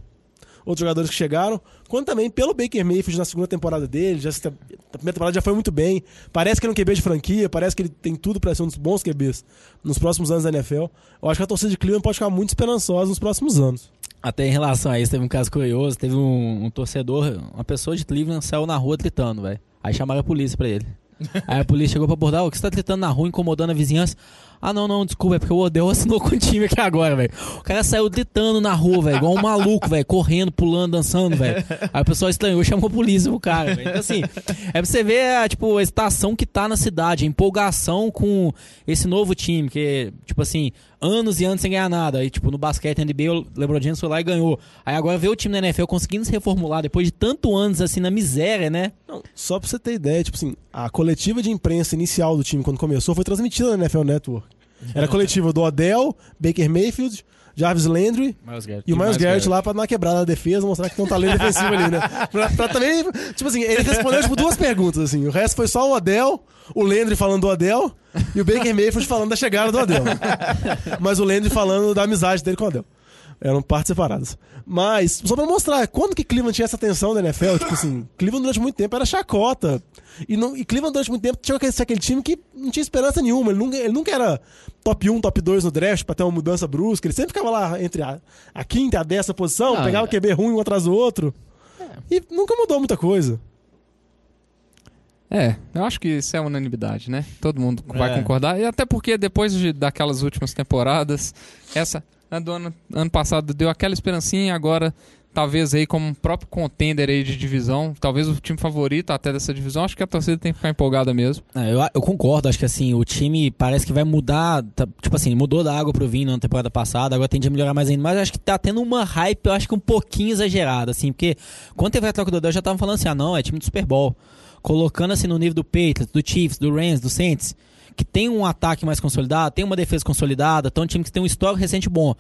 outros jogadores que chegaram, quanto também pelo Baker Mayfield na segunda temporada dele. Já, se- a primeira temporada já foi muito bem. Parece que ele é um QB de franquia, parece que ele tem tudo para ser um dos bons QBs nos próximos anos da NFL. Eu acho que a torcida de Cleveland pode ficar muito esperançosa nos próximos anos. Até em relação a isso, teve um caso curioso, teve um, um torcedor, uma pessoa de Cleveland saiu na rua gritando, velho. Aí chamaram a polícia pra ele. Aí a polícia chegou pra abordar, o que você tá gritando na rua, incomodando a vizinhança? Ah, não, não, desculpa, é porque o Odell assinou com o time aqui agora, velho. O cara saiu gritando na rua, velho, igual um maluco, velho, correndo, pulando, dançando, velho. Aí o pessoal estranhou, chamou a polícia pro cara, velho. Então, assim, é pra você ver, a, tipo, a estação que tá na cidade, a empolgação com esse novo time, que, tipo assim, anos e anos sem ganhar nada. Aí, tipo, no basquete, NBA, o LeBron James foi lá e ganhou. Aí agora vê o time da NFL conseguindo se reformular depois de tanto anos, assim, na miséria, né? Não, só pra você ter ideia, tipo assim, a coletiva de imprensa inicial do time quando começou foi transmitida na NFL Network. Era a coletiva do Odell, Baker Mayfield, Jarvis Landry Miles Garrett. e o Miles Miles Garrett Garrett. lá pra dar uma quebrada na defesa, mostrar que tem um talento defensivo ali, né? Pra, pra também, tipo assim, ele respondeu tipo, duas perguntas, assim. O resto foi só o Odell, o Landry falando do Odell e o Baker Mayfield falando da chegada do Odell. Mas o Landry falando da amizade dele com o Odell. Eram partes separadas. Mas, só pra mostrar, quando que Cleveland tinha essa atenção da NFL, tipo assim, Cleveland durante muito tempo era chacota. E, não, e Cleveland durante muito tempo tinha aquele, aquele time que não tinha esperança nenhuma. Ele nunca, ele nunca era top 1, top 2 no draft pra ter uma mudança brusca. Ele sempre ficava lá entre a, a quinta e a décima posição, Ah, pegava é. QB ruim um atrás do outro. E nunca mudou muita coisa. É, eu acho que isso é unanimidade, né? Todo mundo vai É. concordar. E até porque depois de, daquelas últimas temporadas, essa a do ano, ano passado deu aquela esperancinha, agora talvez aí como próprio contender aí de divisão, talvez o time favorito até dessa divisão, acho que a torcida tem que ficar empolgada mesmo. Ah, eu, eu concordo, acho que assim, o time parece que vai mudar, tá- tipo assim, mudou da água pro vinho na temporada passada, agora tende a melhorar mais ainda, mas acho que tá tendo uma hype, eu acho que um pouquinho exagerada, assim, porque quando teve a troca do Odell, já estavam falando assim, ah não, é time do Super Bowl, colocando assim no nível do Patriots, do Chiefs, do Rams, do Saints, que tem um ataque mais consolidado, tem uma defesa consolidada, então é um time que tem um histórico recente bom.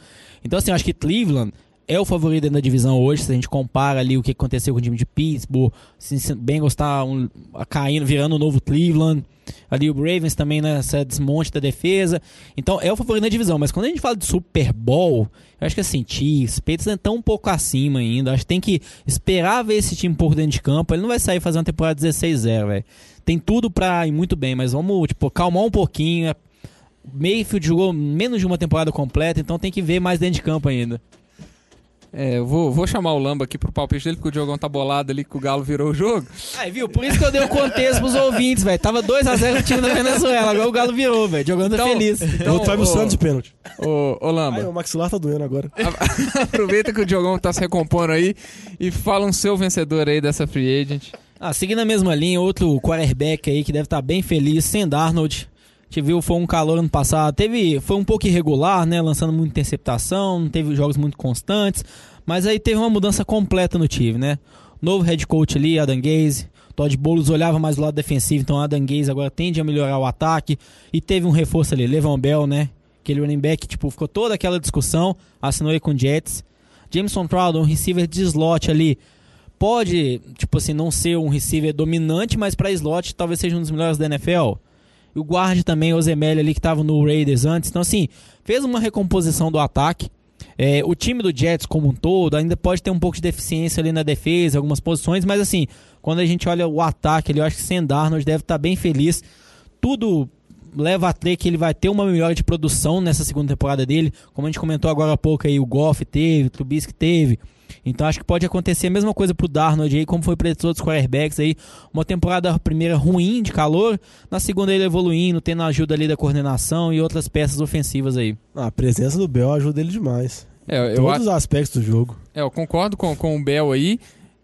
Então assim, eu acho que Cleveland é o favorito da divisão hoje, se a gente compara ali o que aconteceu com o time de Pittsburgh, se Bengals tá um, caindo, virando um novo Cleveland, ali o Ravens também nessa desmonte da defesa, então é o favorito da divisão, mas quando a gente fala de Super Bowl, eu acho que assim, Chiefs, Patriots estão um pouco acima ainda, acho que tem que esperar ver esse time pouco dentro de campo, ele não vai sair fazer uma temporada 16-0, velho. Tem tudo pra ir muito bem, mas vamos, tipo, calmar um pouquinho, Mayfield jogou menos de uma temporada completa, então tem que ver mais dentro de campo ainda. É, eu vou, vou chamar o Lamba aqui pro palpite dele, porque o Diogão tá bolado ali que o Galo virou o jogo. Aí, viu? Por isso que eu dei o contexto pros ouvintes, velho. Tava 2x0 o time da Venezuela, agora o Galo virou, velho. Jogando Então- feliz. o outro vai pro ô, Santos de pênalti. Ô, ô Lamba, Ai, o maxilar tá doendo agora. aproveita que o Diogão tá se recompondo aí e fala um seu vencedor aí dessa free agent. Ah, seguindo a mesma linha, outro quarterback aí que deve estar bem feliz, Sam Darnold. Gente viu, foi um calor ano passado. Teve, foi um pouco irregular, né? Lançando muita interceptação, não teve jogos muito constantes. Mas aí teve uma mudança completa no time, né? Novo head coach ali, Adam Gaze. Todd Bowles olhava mais do lado defensivo, então Adam Gaze agora tende a melhorar o ataque. E teve um reforço ali, Levan Bell, né? Aquele running back, tipo, ficou toda aquela discussão. Assinou aí com o Jets. Jameson Crowder, um receiver de slot ali. Pode, tipo assim, não ser um receiver dominante, mas para slot talvez seja um dos melhores da NFL. E o guard também, o Ozemelli ali que estava no Raiders antes. Então, assim, fez uma recomposição do ataque. É, o time do Jets como um todo ainda pode ter um pouco de deficiência ali na defesa, algumas posições, mas assim, quando a gente olha o ataque eu acho que Sam Darnold deve estar bem feliz. Tudo leva a crer que ele vai ter uma melhora de produção nessa segunda temporada dele. Como a gente comentou agora há pouco aí, o Goff teve, o Trubisky teve. Então acho que pode acontecer a mesma coisa pro Darnold aí, como foi para esses outros quarterbacks aí. Uma temporada primeira ruim de calor, na segunda ele evoluindo, tendo a ajuda ali da coordenação e outras peças ofensivas aí. Ah, a presença do Bell ajuda ele demais. É, eu, Todos a- os aspectos do jogo. é, eu concordo com, com o Bell aí.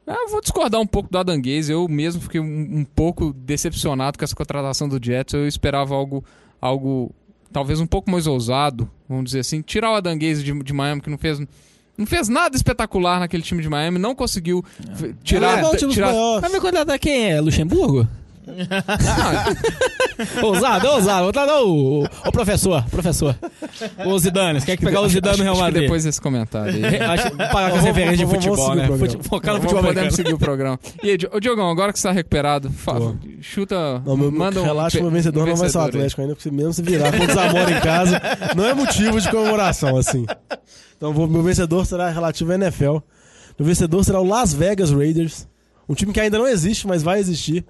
Ah, Eu vou discordar um pouco do Adam Gaze. Eu mesmo fiquei um, um pouco decepcionado com essa contratação do Jets. Eu esperava algo, algo talvez um pouco mais ousado, vamos dizer assim. Tirar o Adam Gaze de, de Miami, que não fez, não fez nada espetacular naquele time de Miami. Não conseguiu f- tirar... O time dos tirar vai contratar quem é? Luxemburgo? ousado, ousado. Vou tratar o, o, o professor, professor. O Zidane, você quer que pegar o Zidane no Real Acho Madrid? depois desse comentário aí. Acho- Parar com referências de futebol, né? Focar no futebol podemos americano. seguir o programa. E aí, Diogão, agora que você tá recuperado, fa- Tô. chuta. Não, meu, manda um relaxa, pe- meu vencedor um não vai ser o. Atlético ainda, porque mesmo se virar com Zamora em casa, não é motivo de comemoração, assim. Então, vou- meu vencedor será relativo à NFL. Meu vencedor será o Las Vegas Raiders. Um time que ainda não existe, mas vai existir.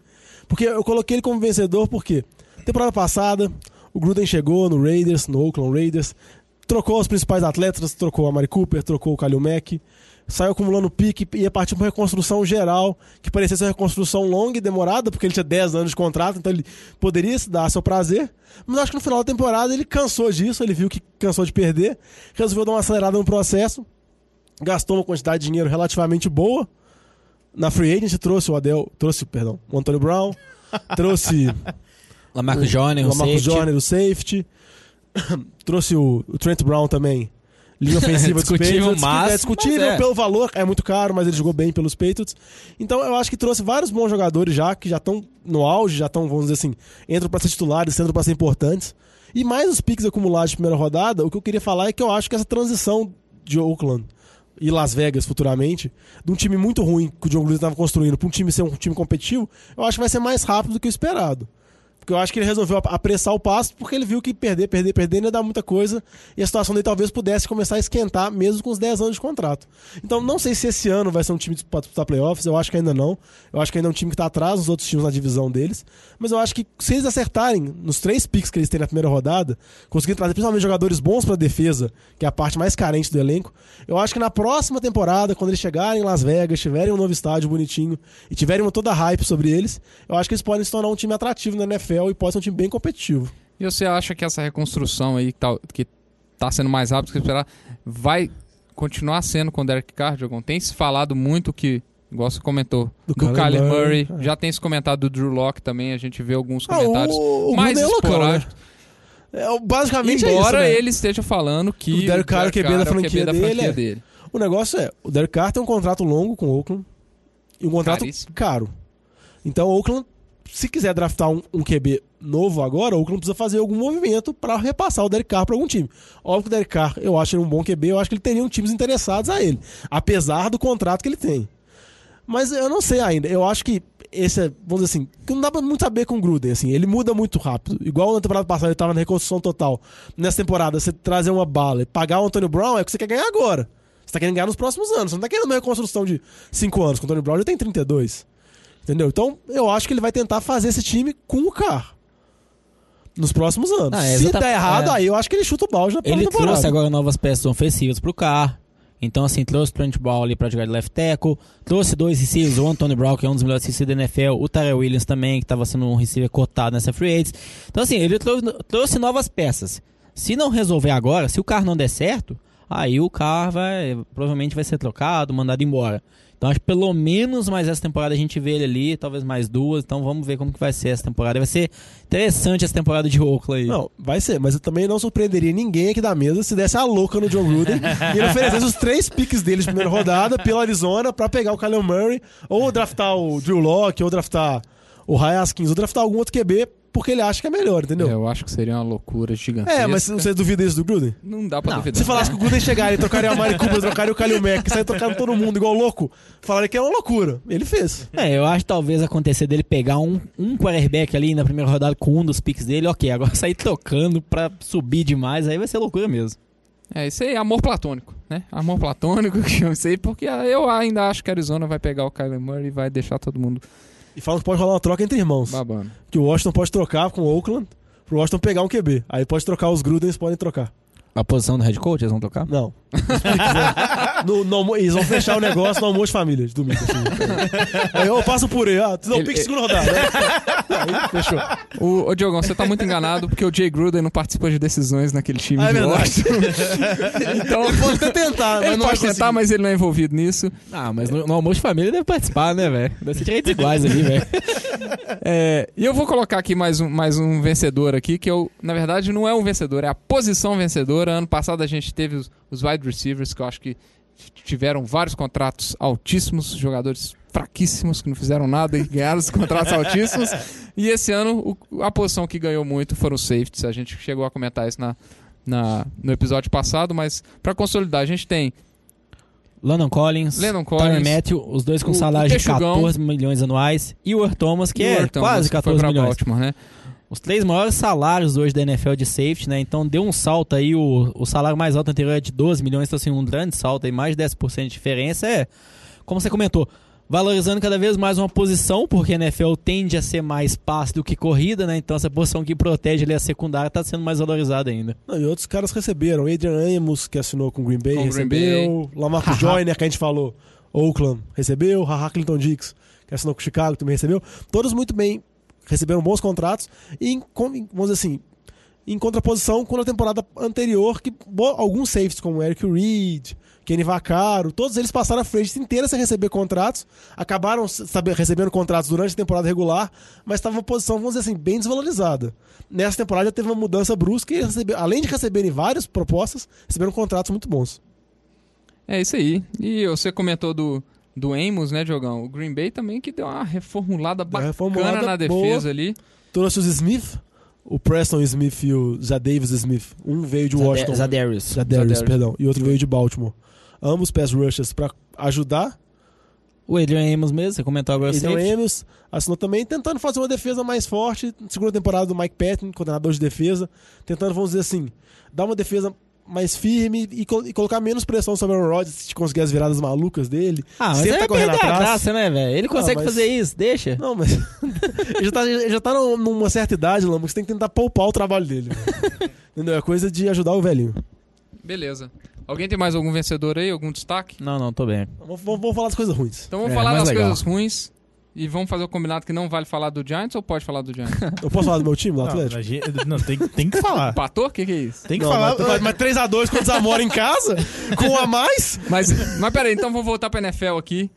Porque eu coloquei ele como vencedor porque temporada passada, o Gruden chegou no Raiders, no Oakland Raiders, trocou os principais atletas, trocou a Mari Cooper, trocou o Kalil Mack, saiu acumulando pique e ia partir para uma reconstrução geral, que parecia ser uma reconstrução longa e demorada, porque ele tinha 10 anos de contrato, então ele poderia se dar seu prazer. Mas acho que no final da temporada ele cansou disso, ele viu que cansou de perder, resolveu dar uma acelerada no processo, gastou uma quantidade de dinheiro relativamente boa. Na free agent trouxe o Adel, trouxe, perdão, o Antônio Brown, trouxe Lamarcus Joyner, o o Marcus safety. Joyner, o safety. Trouxe o, o Trent Brown também. Linha ofensiva dos Discutível, Patriots. que mas- é discutível mas é. pelo valor, é muito caro, mas ele jogou bem pelos Patriots. Então eu acho que trouxe vários bons jogadores já, que já estão no auge, já estão, vamos dizer assim, entram para ser titulares, entram para ser importantes. E mais os picks acumulados de primeira rodada, o que eu queria falar é que eu acho que essa transição de Oakland e Las Vegas futuramente, de um time muito ruim que o John Gruden estava construindo para um time ser um time competitivo, eu acho que vai ser mais rápido do que o esperado. Porque eu acho que ele resolveu ap- apressar o passo porque ele viu que perder, perder, perder ainda dá muita coisa e a situação dele talvez pudesse começar a esquentar mesmo com os 10 anos de contrato. Então não sei se esse ano vai ser um time para playoffs, eu acho que ainda não. Eu acho que ainda é um time que está atrás dos outros times na divisão deles. Mas eu acho que se eles acertarem nos três picks que eles têm na primeira rodada, conseguirem trazer principalmente jogadores bons para defesa, que é a parte mais carente do elenco, eu acho que na próxima temporada, quando eles chegarem em Las Vegas, tiverem um novo estádio bonitinho e tiverem toda hype sobre eles, eu acho que eles podem se tornar um time atrativo na NFL e pode ser um time bem competitivo. E você acha que essa reconstrução aí que tá, que tá sendo mais rápida do que esperar vai continuar sendo com o Derek Carr, Diogão? Tem se falado muito que, igual você comentou, Do do, Kyler Murray, Murray. é. Já tem se comentado do Drew Locke também. A gente vê alguns Ah, comentários o, o mais é né? esporádicos. É, basicamente é isso, Embora né? ele esteja falando que O Derek Carr é o QB da é o franquia da dele, franquia é. dele. O negócio é, o Derek Carr tem um contrato longo com o Oakland e um contrato Caríssimo. caro. Então o Oakland, se quiser draftar um, um QB novo agora, o Oakland precisa fazer algum movimento pra repassar o Derek Carr pra algum time. Óbvio que o Derek Carr, eu acho ele um bom QB, eu acho que ele teria um times interessados a ele, apesar do contrato que ele tem. Mas eu não sei ainda. Eu acho que esse, é, vamos dizer assim, que não dá pra muito saber com o Gruden, assim, ele muda muito rápido. Igual na temporada passada ele tava na reconstrução total. Nessa temporada, você trazer uma bala e pagar o Antônio Brown é o que você quer ganhar agora. Você tá querendo ganhar nos próximos anos. Você não tá querendo uma reconstrução de 5 anos. Com o Antônio Brown já tem 32. Entendeu? Então, eu acho que ele vai tentar fazer esse time com o Carr. Nos próximos anos. Ah, é, Se der errado, é. aí eu acho que ele chuta o balde na Ele temporada. trouxe agora novas peças ofensivas pro carro. Então, assim, trouxe o Trent Ball ali pra jogar de left tackle. Trouxe dois receivers, o Anthony Brown, que é um dos melhores receivers da NFL. O Tyrell Williams também, que tava sendo um receiver cotado nessa free agents. Então, assim, ele trouxe, trouxe novas peças. Se não resolver agora, se o carro não der certo, aí o carro vai, provavelmente vai ser trocado, mandado embora. Então, acho que pelo menos mais essa temporada a gente vê ele ali, talvez mais duas. Então, vamos ver como que vai ser essa temporada. Vai ser interessante essa temporada de Oakland aí. Não, vai ser, mas eu também não surpreenderia ninguém aqui da mesa se desse a louca no John Gruden e ele oferecesse os três piques dele de primeira rodada pela Arizona pra pegar o Kyler Murray, ou draftar o Drew Locke, ou draftar o Ryan Haskins, ou draftar algum outro QB porque ele acha que é melhor, entendeu? Eu acho que seria uma loucura gigantesca. É, mas você duvida isso do Gruden? Não dá pra Não, duvidar. Se falasse que o Gruden chegaria e trocaria a Mari Cooper, trocaria o Kalil Mack, sair trocando todo mundo igual louco, falaria que é uma loucura. Ele fez. É, eu acho que talvez acontecer dele pegar um, um quarterback ali na primeira rodada com um dos picks dele, ok. Agora sair tocando pra subir demais, aí vai ser loucura mesmo. É, isso aí é amor platônico, né? Amor platônico que isso aí, porque eu ainda acho que a Arizona vai pegar o Kyler Murray e vai deixar todo mundo E falam que pode rolar uma troca entre irmãos. babando. Que o Washington pode trocar com o Oakland pro Washington pegar um QB. Aí pode trocar os Grudens, podem trocar. A posição do head coach, eles vão tocar? Não. no, no eles vão fechar o negócio no almoço de família, de domingo. Assim. Aí eu passo por aí, ah, tu não pique segunda rodada. Né? Aí fechou. O, ô, Diogão, você tá muito enganado porque o Jay Gruden não participa de decisões naquele time Ah, é de. Washington. então, Ele pode até tentar, mas ele pode tentar, conseguir. mas ele não é envolvido nisso. Ah, mas no, no almoço de família deve participar, né, velho? Deve ser direitos iguais ali, velho. É, e eu vou colocar aqui mais um, mais um vencedor aqui, que eu, na verdade, não é um vencedor, é a posição vencedora. Ano passado a gente teve os, os wide receivers, que eu acho que tiveram vários contratos altíssimos, jogadores fraquíssimos que não fizeram nada e ganharam os contratos altíssimos. E esse ano o- a posição que ganhou muito foram os safeties. A gente chegou a comentar isso na, na- no episódio passado, mas para consolidar a gente tem Landon Collins, Landon Collins, Matthew, os dois com o- salários o de Texugão. 14 milhões anuais, e o Thomas, que é Thomas, quase que foi 14 pra milhões. Baltimore, né? Os três maiores salários hoje da NFL de safety, né? Então deu um salto aí, o, o salário mais alto anterior é de 12 milhões, então assim, um grande salto aí, mais de 10% de diferença. É, como você comentou, valorizando cada vez mais uma posição, porque a NFL tende a ser mais passe do que corrida, né? Então essa posição que protege ali a secundária tá sendo mais valorizada ainda. Não, e outros caras receberam. Adrian Amos, que assinou com o Green Bay, Com recebeu. Lamarcus Joyner, que a gente falou, Oakland, recebeu. Haha Clinton Dix, que assinou com o Chicago, também recebeu. Todos muito bem, receberam bons contratos. E, vamos dizer assim, em contraposição com a temporada anterior, que alguns safeties, como Eric Reed, Kenny Vaccaro, todos eles passaram a frente inteira sem receber contratos, acabaram sabe, recebendo contratos durante a temporada regular, mas estava uma posição, vamos dizer assim, bem desvalorizada. Nessa temporada já teve uma mudança brusca e recebe- além de receberem várias propostas, receberam contratos muito bons. É isso aí. E você comentou do, do Amos, né, Diogão? O Green Bay também que deu uma reformulada uma bacana reformulada na boa. defesa ali. Trouxe os Smith, o Preston Smith e o Davis Smith. Um veio de Washington. Zadarius. Zadarius, Zadarius. perdão. E outro veio de Baltimore. Ambos pass rushers para ajudar O Adrian Amos mesmo, você comentou agora Adrian safety. Amos assinou também, tentando fazer uma defesa mais forte. Segunda temporada do Mike Patton, coordenador de defesa. Tentando, vamos dizer assim, dar uma defesa mais firme e, col- e colocar menos pressão sobre o Aaron Rodgers se conseguir as viradas malucas dele. Ah, mas Sempre é tá correndo perder a atrás. graça, né, velho? Ele consegue mas- fazer isso, deixa. Não, mas ele já tá, ele já tá num- numa certa idade, Lama, que você tem que tentar poupar o trabalho dele. Entendeu? É coisa de ajudar o velhinho. Beleza. Alguém tem mais algum vencedor aí? Algum destaque? Não, não, tô bem. Vamos, vamos- vamos falar das coisas ruins. Então vamos É, falar das legal. coisas ruins. E vamos fazer o combinado que não vale falar do Giants ou pode falar do Giants? Eu posso falar do meu time, do Não, Atlético? gente- não, tem, tem que falar. Empatou? O que, que é isso? Tem que Não, falar. mas, mas 3x2 contra o Zamora em casa? Com um a mais? Mas, mas peraí, então vou voltar pra NFL aqui.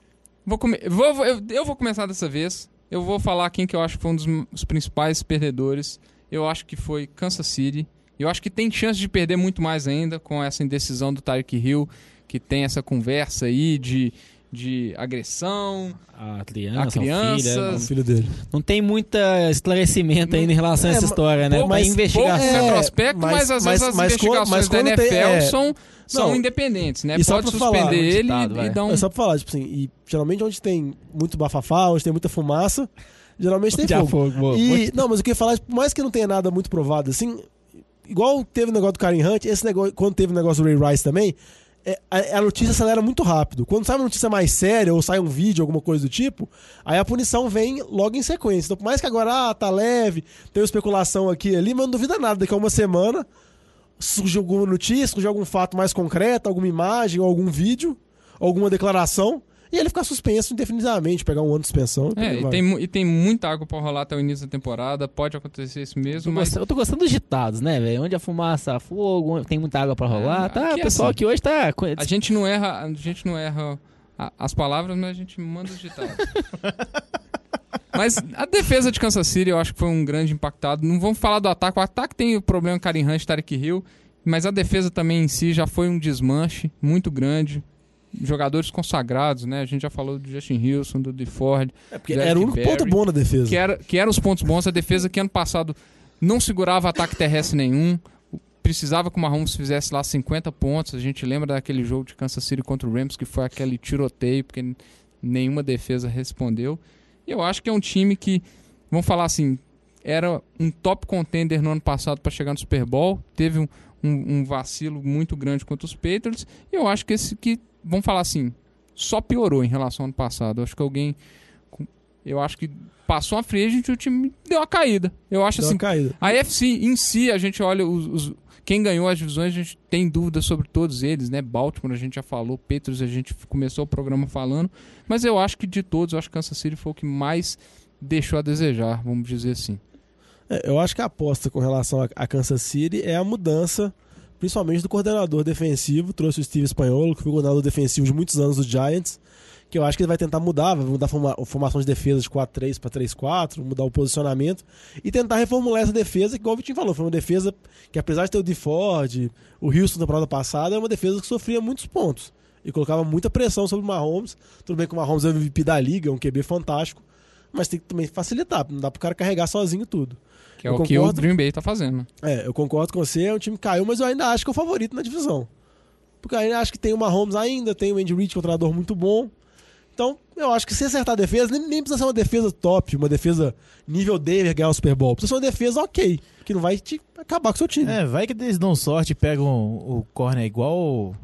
Vou come... vou, vou- eu, eu vou começar dessa vez. Eu vou falar quem que eu acho que foi um dos principais perdedores. Eu acho que foi Kansas City. Eu acho que tem chance de perder muito mais ainda com essa indecisão do Tyreek Hill, que tem essa conversa aí de, de agressão. A criança, A a criança- filha, O filho dele. Não tem muito esclarecimento ainda em relação a É, essa mas- história, né? pouco- Uma pouco investigação. É, retrospecto, mas, mas- às mas- vezes as mas quando- investigações mas da quando tem- NFL é, são, são não. independentes, né? E só Pode falar, suspender um ele ditado, e, e dar um... É só pra falar, tipo assim, e geralmente onde tem muito bafafá, onde tem muita fumaça, geralmente tem fogo. foi, boa. E, não, mas eu queria falar, por mais que não tenha nada muito provado assim, igual teve o negócio do Karen Hunt, esse negócio, quando teve o negócio do Ray Rice também, é, a, a notícia acelera muito rápido. Quando sai uma notícia mais séria ou sai um vídeo, alguma coisa do tipo, aí a punição vem logo em sequência. Então, por mais que agora ah, tá leve, tem especulação aqui e ali, mas não duvida nada, daqui a uma semana surge alguma notícia, surge algum fato mais concreto, alguma imagem, ou algum vídeo, alguma declaração, e ele ficar suspenso indefinidamente, pegar um ano de suspensão. É, e tem, e tem muita água pra rolar até o início da temporada. Pode acontecer isso Eu mesmo, tô mas gostando- Eu tô gostando dos ditados, né, velho? Onde a fumaça, fogo, tem muita água pra rolar. É, tá, aqui o é pessoal assim. aqui hoje tá. a gente não erra, a gente não erra as palavras, mas a gente manda os ditados. mas a defesa de Kansas City eu acho que foi um grande impactado. Não vamos falar do ataque. O ataque tem o problema Karen Hunt, Tarek Hill, mas a defesa também em si já foi um desmanche muito grande. Jogadores consagrados, né? A gente já falou do Justin Wilson, do DeFord, É porque era o único Barry, ponto bom na defesa. que era, que eram os pontos bons. A defesa que ano passado não segurava ataque terrestre nenhum. Precisava que o Mahomes fizesse lá 50 pontos. A gente lembra daquele jogo de Kansas City contra o Rams, que foi aquele tiroteio, porque nenhuma defesa respondeu. E eu acho que é um time que, vamos falar assim, era um top contender no ano passado para chegar no Super Bowl. Teve um, um- um vacilo muito grande contra os Patriots. E eu acho que esse que, vamos falar assim, só piorou em relação ao ano passado. Acho que alguém. Eu acho que passou a free agent e o time deu uma caída. Eu acho Deu assim. uma caída. A FC em si, a gente olha os, os- quem ganhou as divisões, a gente tem dúvidas sobre todos eles, né? Baltimore a gente já falou, Petros a gente começou o programa falando, mas eu acho que de todos, eu acho que Kansas City foi o que mais deixou a desejar, vamos dizer assim. É, eu acho que a aposta com relação a, a Kansas City é a mudança, principalmente do coordenador defensivo. Trouxe o Steve Espanholo, que foi coordenador defensivo de muitos anos do Giants. Que eu acho que ele vai tentar mudar, vai mudar a forma- a formação de defesa de 4-3 para 3-4, mudar o posicionamento e tentar reformular essa defesa, que, igual o Vitinho falou, foi uma defesa que, apesar de ter o DeFord, o Houston na temporada passada, é uma defesa que sofria muitos pontos e colocava muita pressão sobre o Mahomes. Tudo bem que o Mahomes é o MVP da liga, é um QB fantástico, mas tem que também facilitar, não dá pro cara carregar sozinho tudo. Que é Eu o que o concordo. Green Bay tá fazendo. É, eu concordo com você, é um time que caiu, mas eu ainda acho que é o favorito na divisão. Porque eu ainda acho que tem o Mahomes ainda, tem o Andy Reid, que é um treinador muito bom. Então, eu acho que se acertar a defesa, nem, nem precisa ser uma defesa top, uma defesa nível Denver ganhar o Super Bowl. Precisa ser uma defesa ok, que não vai te acabar com o seu time. É, vai que eles dão sorte e pegam o corner igual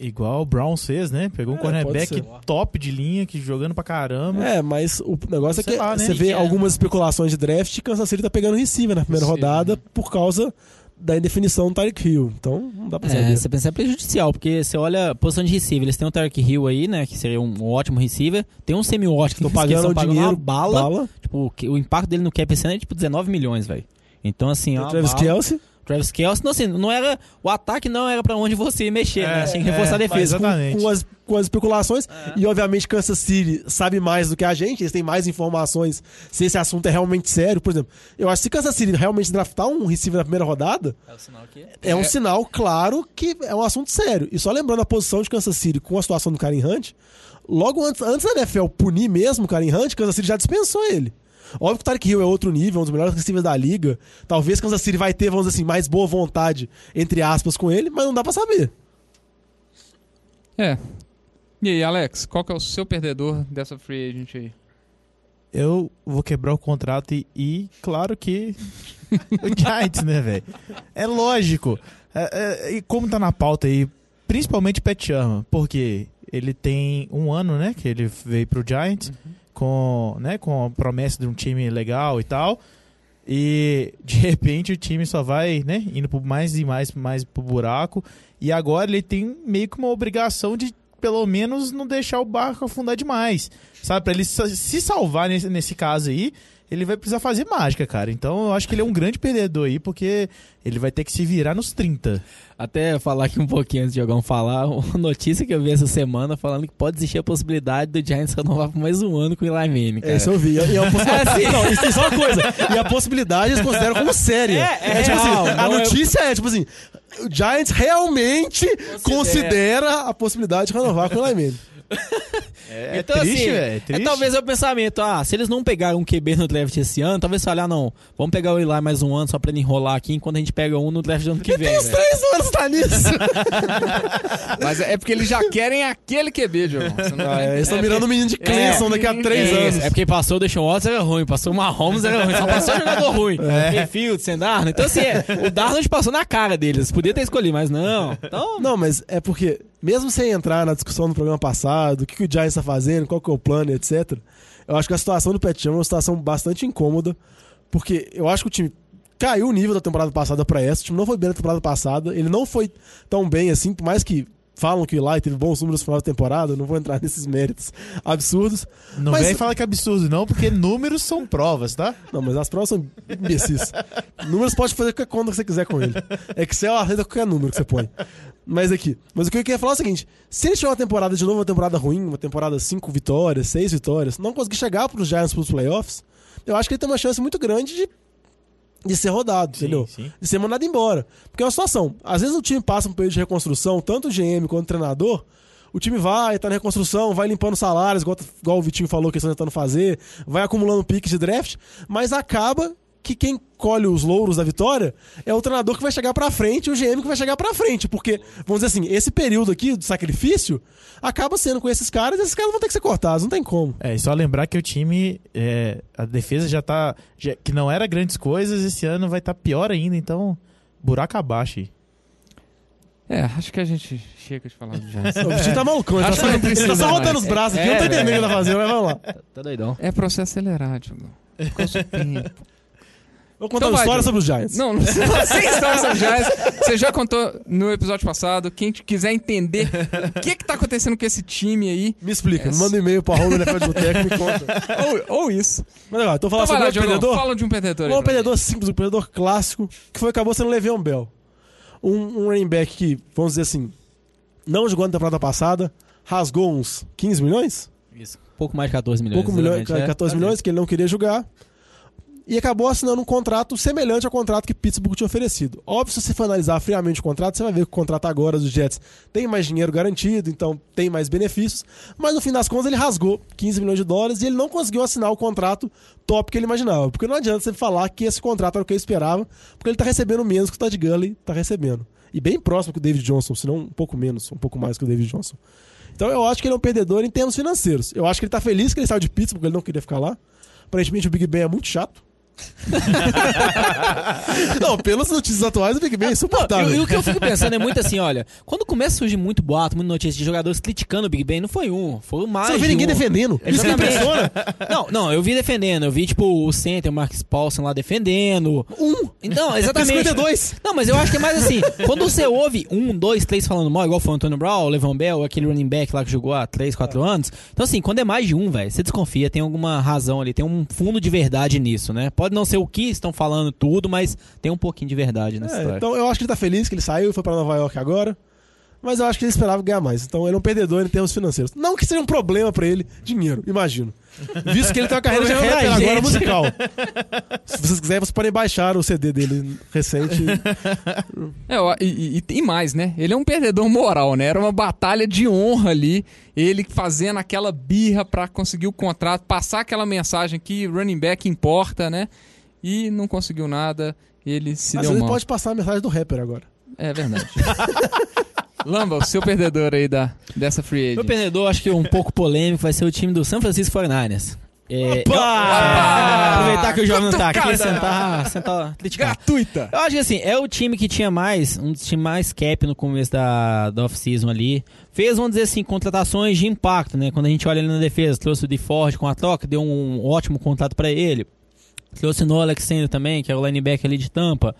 igual o Brown fez, né? Pegou um É, pode cornerback top de linha, que jogando pra caramba. É, mas o negócio Sei é que lá, né? você vê É. algumas especulações de draft, Kansas City tá pegando receiver na primeira Receiver, rodada né? por causa da indefinição do Tyreek Hill. Então, não dá pra É, saber. você pensa é prejudicial, porque você olha a posição de receiver, eles têm o Tarek Hill aí, né, que seria um ótimo receiver. Tem um Semi Watkins Estão que eles pagando estão o dinheiro, uma bala. bala. Tipo, o impacto dele no cap esse ano é tipo 19 milhões, velho. Então, assim, é o uma Travis bala. Kelsey. Travis Kelsey, não, assim, não era. O ataque não era pra onde você ia mexer, É, né? Tinha que reforçar a é, defesa. mas Exatamente. com as, com as especulações. E obviamente Kansas City sabe mais do que a gente, eles têm mais informações se esse assunto é realmente sério. Por exemplo, eu acho que se Kansas City realmente draftar um receiver na primeira rodada, É o sinal aqui. é um É. sinal claro que é um assunto sério. E só lembrando a posição de Kansas City com a situação do Karen Hunt, logo antes, antes da NFL punir mesmo o Karen Hunt, Kansas City já dispensou ele. Óbvio que o Tarek Hill é outro nível, um dos melhores receivers da liga. Talvez Kansas City vai ter, vamos dizer assim, mais boa vontade, entre aspas, com ele, mas não dá pra saber. É. E aí, Alex, qual que é o seu perdedor dessa free agent aí? Eu vou quebrar o contrato e, e claro que o Giants, né, velho? É lógico. É, é, e como tá na pauta aí, principalmente Pat Sherman, porque ele tem um ano, né, que ele veio pro Giants com, né, com a promessa de um time legal e tal. E de repente o time só vai, né, indo pro mais e mais mais pro buraco. E agora ele tem meio que uma obrigação de pelo menos não deixar o barco afundar demais. Sabe? Pra ele se salvar nesse, nesse caso aí, ele vai precisar fazer mágica, cara. Então eu acho que ele é um grande perdedor aí, porque ele vai ter que se virar nos 30. Até falar aqui um pouquinho antes de Diogão falar, uma notícia que eu vi essa semana falando que pode existir a possibilidade do Giants renovar por mais um ano com o Eli Manning, cara. É, isso eu vi. E é uma possibilidade. É, sim. Não, isso tem só uma coisa. E a possibilidade eles consideram como séria. É, é tipo real, assim, a é- notícia é, tipo assim, o Giants realmente considera, a possibilidade de renovar com o Eli Manning. É, então, triste, assim, velho. É é triste. talvez é o pensamento, ah, se eles não pegaram um QB no draft esse ano, talvez você olhar, não, vamos pegar o Eli mais um ano só pra ele enrolar aqui, enquanto a gente pega um no draft do ano que vem. Tem uns três anos tá nisso. Mas é porque eles já querem aquele QB, João. Não Ah, é, eles estão mirando o menino de Clemson daqui a três é, anos. É porque passou o Deshaun Watson era ruim, passou o Mahomes era ruim, só passou jogador ruim. É. Mayfield, sem Darnold. Então, assim, é, o Darnold passou na cara deles. Podia ter escolhido, mas não. Então, Não, mas é porque, mesmo sem entrar na discussão do programa passado, o que, que o Giants tá fazendo, qual que é o plano, etc., eu acho que a situação do Pet Chan é uma situação bastante incômoda, porque eu acho que o time caiu o nível da temporada passada pra essa, o time não foi bem na temporada passada, ele não foi tão bem assim, por mais que falam que o Eli teve bons números no final da temporada, eu não vou entrar nesses méritos absurdos. Não Mas- vem falar que é absurdo, não, porque números são provas, tá? Não, mas as provas são imbecis. Números pode fazer qualquer conta que você quiser com ele. Excel aceita qualquer número que você põe. Mas aqui. Mas o que eu queria falar é o seguinte: se ele tiver uma temporada de novo, uma temporada ruim, uma temporada 5 vitórias, 6 vitórias, não conseguir chegar pros Giants pros playoffs, eu acho que ele tem uma chance muito grande de, de ser rodado, entendeu? sim. De ser mandado embora. Porque é uma situação. Às vezes o time passa um período de reconstrução, tanto o GM quanto o treinador. O time vai, tá na reconstrução, vai limpando salários, igual, igual o Vitinho falou que eles estão tentando fazer, vai acumulando piques de draft, mas acaba que quem colhe os louros da vitória é o treinador que vai chegar pra frente e o GM que vai chegar pra frente. Porque, vamos dizer assim, esse período aqui do sacrifício acaba sendo com esses caras e esses caras vão ter que ser cortados, não tem como. É, e só lembrar que o time, é, a defesa já tá. já- que não era grandes coisas, esse ano vai estar pior ainda, então. Buraco abaixo aí. É, acho que a gente chega de falar do Giants. O Vitinho tá malucão, ele tá só, que não precisa ele tá só mais. rodando os braços aqui, É, não tá entendendo o que ele tá fazendo, mas vamos lá. tá doidão. É processo acelerado, Diogo. Ficou tempo. Vou contar Então uma vai, história Diogo. sobre os Giants. Não, não sem história sobre Giants. Você já contou no episódio passado. Quem te quiser entender o que que tá acontecendo com esse time aí, Me explica, É. me manda um e-mail pra Raul NFL de Boteco e me conta. ou, ou isso. Mas legal, então falar Então sobre lá, Diogão, perdedor. fala de um perdedor. Um perdedor simples, um perdedor clássico, que foi acabou sendo o Le'Veon Bell. Um, um running back que, vamos dizer assim, não jogou na temporada passada, rasgou uns 15 milhões? Isso. Pouco mais de 14 milhões. Pouco milhões, exatamente, é. 14 milhões, que ele não queria jogar. E acabou assinando um contrato semelhante ao contrato que Pittsburgh tinha oferecido. Óbvio, se você for analisar friamente o contrato, você vai ver que o contrato agora dos Jets tem mais dinheiro garantido, então tem mais benefícios. Mas no fim das contas, ele rasgou 15 milhões de dólares e ele não conseguiu assinar o contrato top que ele imaginava. Porque não adianta você falar que esse contrato era o que ele esperava, porque ele tá recebendo menos que o Todd Gurley tá recebendo. E bem próximo que o David Johnson, se não um pouco menos, um pouco mais que o David Johnson. Então eu acho que ele é um perdedor em termos financeiros. Eu acho que ele tá feliz que ele saiu de Pittsburgh, porque ele não queria ficar lá. Aparentemente o Big Ben é muito chato. não, pelas notícias atuais, o Big Ben é insuportável. e o que eu fico pensando é muito assim, olha, quando começa a surgir muito boato, muita notícia de jogadores criticando o Big Ben, não foi um, foi mais Você não de ninguém um. defendendo. Isso que impressiona. Não, não, eu vi defendendo, eu vi tipo o center, o Marcus Paulson lá defendendo. Um. Então, exatamente. 52. Não, mas eu acho que é mais assim, quando você ouve um, dois, três falando mal, igual foi o Antônio Brown, o Levon Bell, aquele running back lá que jogou há três, quatro anos. Então assim, quando é mais de um, velho, você desconfia, tem alguma razão ali, tem um fundo de verdade nisso, né? Pode não ser o que estão falando tudo, mas tem um pouquinho de verdade nessa É, história. então eu acho que ele tá feliz que ele saiu e foi pra Nova York agora. Mas eu acho que ele esperava ganhar mais. Então ele é um perdedor em termos financeiros. Não que seja um problema pra ele, dinheiro, imagino. Visto que ele tem uma carreira de rapper agora musical. Se vocês quiserem, vocês podem baixar o CD dele recente. É, e, e- e mais, né? Ele é um perdedor moral, né? Era uma batalha de honra ali. Ele fazendo aquela birra pra conseguir o contrato, passar aquela mensagem que running back importa, né? E não conseguiu nada. Ele se Às deu vezes mal. pode passar a mensagem do rapper agora. É verdade. Lamba, o seu perdedor aí da, dessa free Meu agent. perdedor, acho que um pouco polêmico, vai ser o time do San Francisco 49ers. É, eu- Opa! aproveitar que o jovem não tá aqui, sentar, sentar, criticar. Gratuita! Eu acho que assim, é o time que tinha mais, um dos times mais cap no começo da, da off-season ali. Fez, vamos dizer assim, contratações de impacto, né? Quando a gente olha ali na defesa, trouxe o DeFord com a troca, deu um ótimo contrato pra ele. Trouxe Noah Alexander também, que é o linebacker ali de Tampa.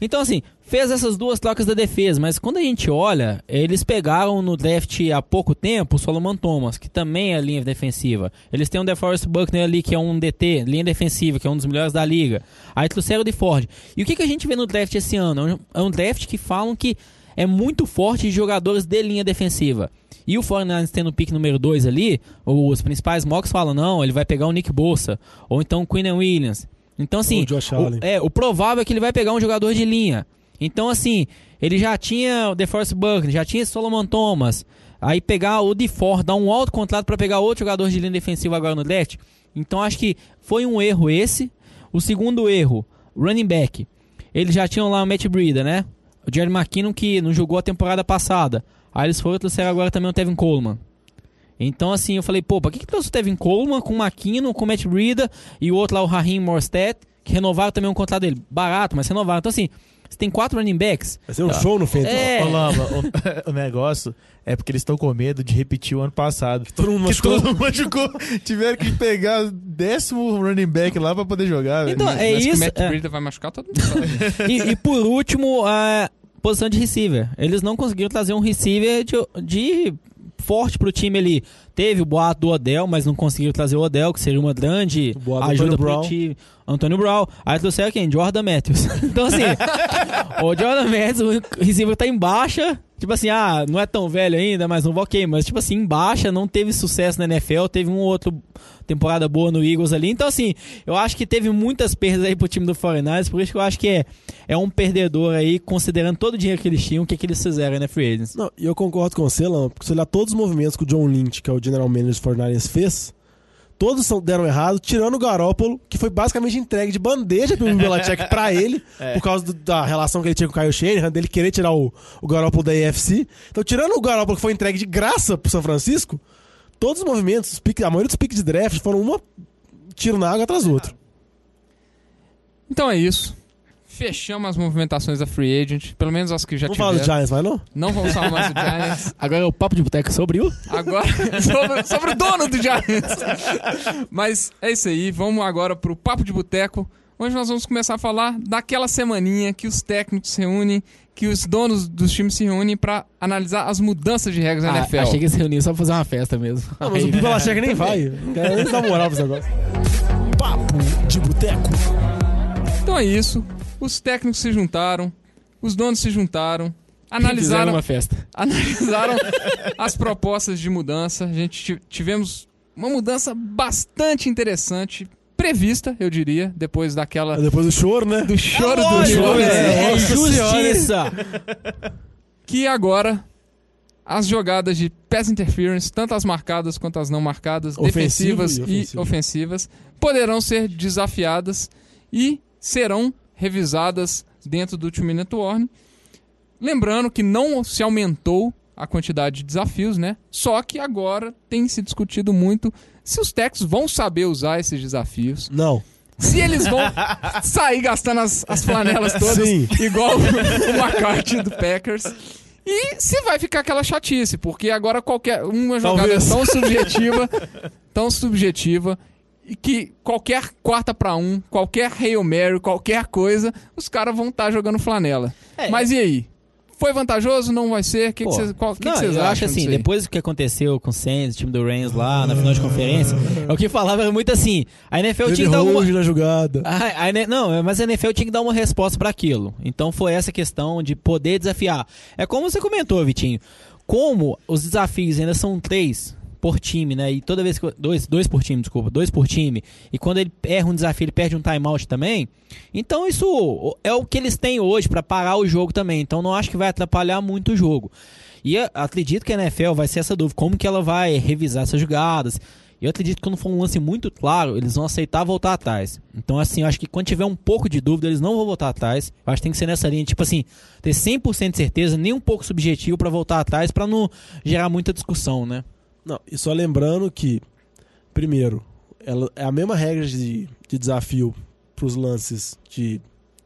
Então, assim, fez essas duas trocas da defesa, mas quando a gente olha, eles pegaram no draft há pouco tempo o Solomon Thomas, que também é linha defensiva. Eles têm o DeForest Buckner ali, que é um DT, linha defensiva, que é um dos melhores da liga. Aí trouxeram o de Ford. E o que, que a gente vê no draft esse ano? É um- É um draft que falam que é muito forte de jogadores de linha defensiva. E o 49ers tendo o pick número 2 ali, os principais mocks falam, não, ele vai pegar o Nick Bolsa, ou então o Quinn Williams. Então, assim, o é, o provável é que ele vai pegar um jogador de linha. Então, assim, ele já tinha o DeForest Buckner, já tinha Solomon Thomas. Aí pegar o DeFord, dar um alto contrato para pegar outro jogador de linha defensiva agora no draft. Então, acho que foi um erro esse. O segundo erro, running back. Eles já tinham lá o Matt Breida, né? O Jerry McKinnon que não jogou a temporada passada. Aí eles foram trouxeram agora também o Tevin Coleman. Então, assim, eu falei, pô, pra que, que trouxe o Tevin Coleman com o McKinnon, com o Matt Breida e o outro lá, o Raheem Morstead, que renovaram também um contrato dele. Barato, mas renovaram. Então, assim, você tem quatro running backs. Vai ser um show no Fantasy. É. Lamba, o, o negócio é porque eles estão com medo de repetir o ano passado. Todo mundo Que machucou. todo mundo machucou. Tiveram que pegar o décimo running back lá pra poder jogar. Então, é Mas que o isso. Matt é. Vai machucar todo mundo. E, e por último, a posição de receiver. Eles não conseguiram trazer um receiver de, de forte pro time ali. Teve o boato do Odell, mas não conseguiram trazer o Odell, que seria uma grande O ajuda pro Brown. time. Antônio Brown. Aí trouxeram quem? Jordan Matthews. Então, assim, o Jordan Matthews, o receiver tá em baixa. Tipo assim, ah, não é tão velho ainda, mas não ok. Mas, tipo assim, em baixa, não teve sucesso na NFL. Teve um outro temporada boa no Eagles ali. Então, assim, eu acho que teve muitas perdas aí pro time do 49ers. Por isso que eu acho que é, é um perdedor aí, considerando todo o dinheiro que eles tinham, o que, que eles fizeram na Free Agents. Não, e eu concordo com você, Lam, porque se olhar todos os movimentos que o John Lynch, que é o General Manager dos 49ers, fez, todos deram errado, tirando o Garópolo, que foi basicamente entregue de bandeja pelo Belichick pra ele, por causa do- da relação que ele tinha com o Kyle Shanahan, dele querer tirar o, o Garópolo da AFC. Então, tirando o Garópolo que foi entregue de graça pro São Francisco, todos os movimentos, os piques- a maioria dos piques de draft foram uma tiro na água atrás do outro. Então é isso. Fechamos as movimentações da Free Agent, pelo menos as que já Vamos falar do tiveram. Giants, vai não? Não vamos falar mais do Giants. Agora é o papo de boteco sobre o. Agora, sobre, sobre o dono do Giants. Mas é isso aí, vamos agora pro Papo de Boteco. Hoje nós vamos começar a falar daquela semaninha que os técnicos se reúnem, que os donos dos times se reúnem pra analisar as mudanças de regras da Ah, NFL. achei que eles se reuniram só pra fazer uma festa mesmo. Não, mas o Belichick nem vai. Não quero nem dar moral pra esse negócio. Papo de Boteco. Então é isso. Os técnicos se juntaram, os donos se juntaram, Fizeram analisaram, uma festa. analisaram as propostas de mudança. A gente ti- tivemos uma mudança bastante interessante, prevista, eu diria, depois daquela Depois do choro, né? do choro do Lógico, choro, é, é Nossa justiça. que agora as jogadas de pass interference, tanto as marcadas quanto as não marcadas, Ofensivo defensivas e e ofensivas, poderão ser desafiadas e serão revisadas dentro do Two Minute Warning. Lembrando que não se aumentou a quantidade de desafios, né? Só que agora tem se discutido muito se os técnicos vão saber usar esses desafios. Não. Se eles vão sair gastando as, as flanelas todas, Sim. igual o McCarthy do Packers. E se vai ficar aquela chatice, porque agora qualquer uma jogada Talvez. é tão subjetiva, tão subjetiva, que qualquer quarta pra um, qualquer Hail Mary, qualquer coisa, os caras vão estar jogando flanela. É. Mas e aí? Foi vantajoso? Não vai ser? O que vocês acham acho assim, depois do que aconteceu com o Saints, o time do Rams lá na final de conferência, é o que falava era muito assim, a NFL tinha Ele que dar hoje na jogada. A- a não, mas a NFL tinha que dar uma resposta pra aquilo. Então foi essa questão de poder desafiar. É como você comentou, Vitinho. Como os desafios ainda são três por time, né? E toda vez que. Dois, dois por time, desculpa. Dois por time. E quando ele erra um desafio, ele perde um timeout também. Então isso é o que eles têm hoje pra parar o jogo também. Então não acho que vai atrapalhar muito o jogo. E acredito que a NFL vai ser essa dúvida. Como que ela vai revisar essas jogadas? Eu acredito que quando for um lance muito claro, eles vão aceitar voltar atrás. Então, assim, eu acho que quando tiver um pouco de dúvida, eles não vão voltar atrás. Eu acho que tem que ser nessa linha, tipo assim, ter 100% de certeza, nem um pouco subjetivo pra voltar atrás, pra não gerar muita discussão, né? Não, e só lembrando que, primeiro, ela é a mesma regra de, de desafio para os lances de,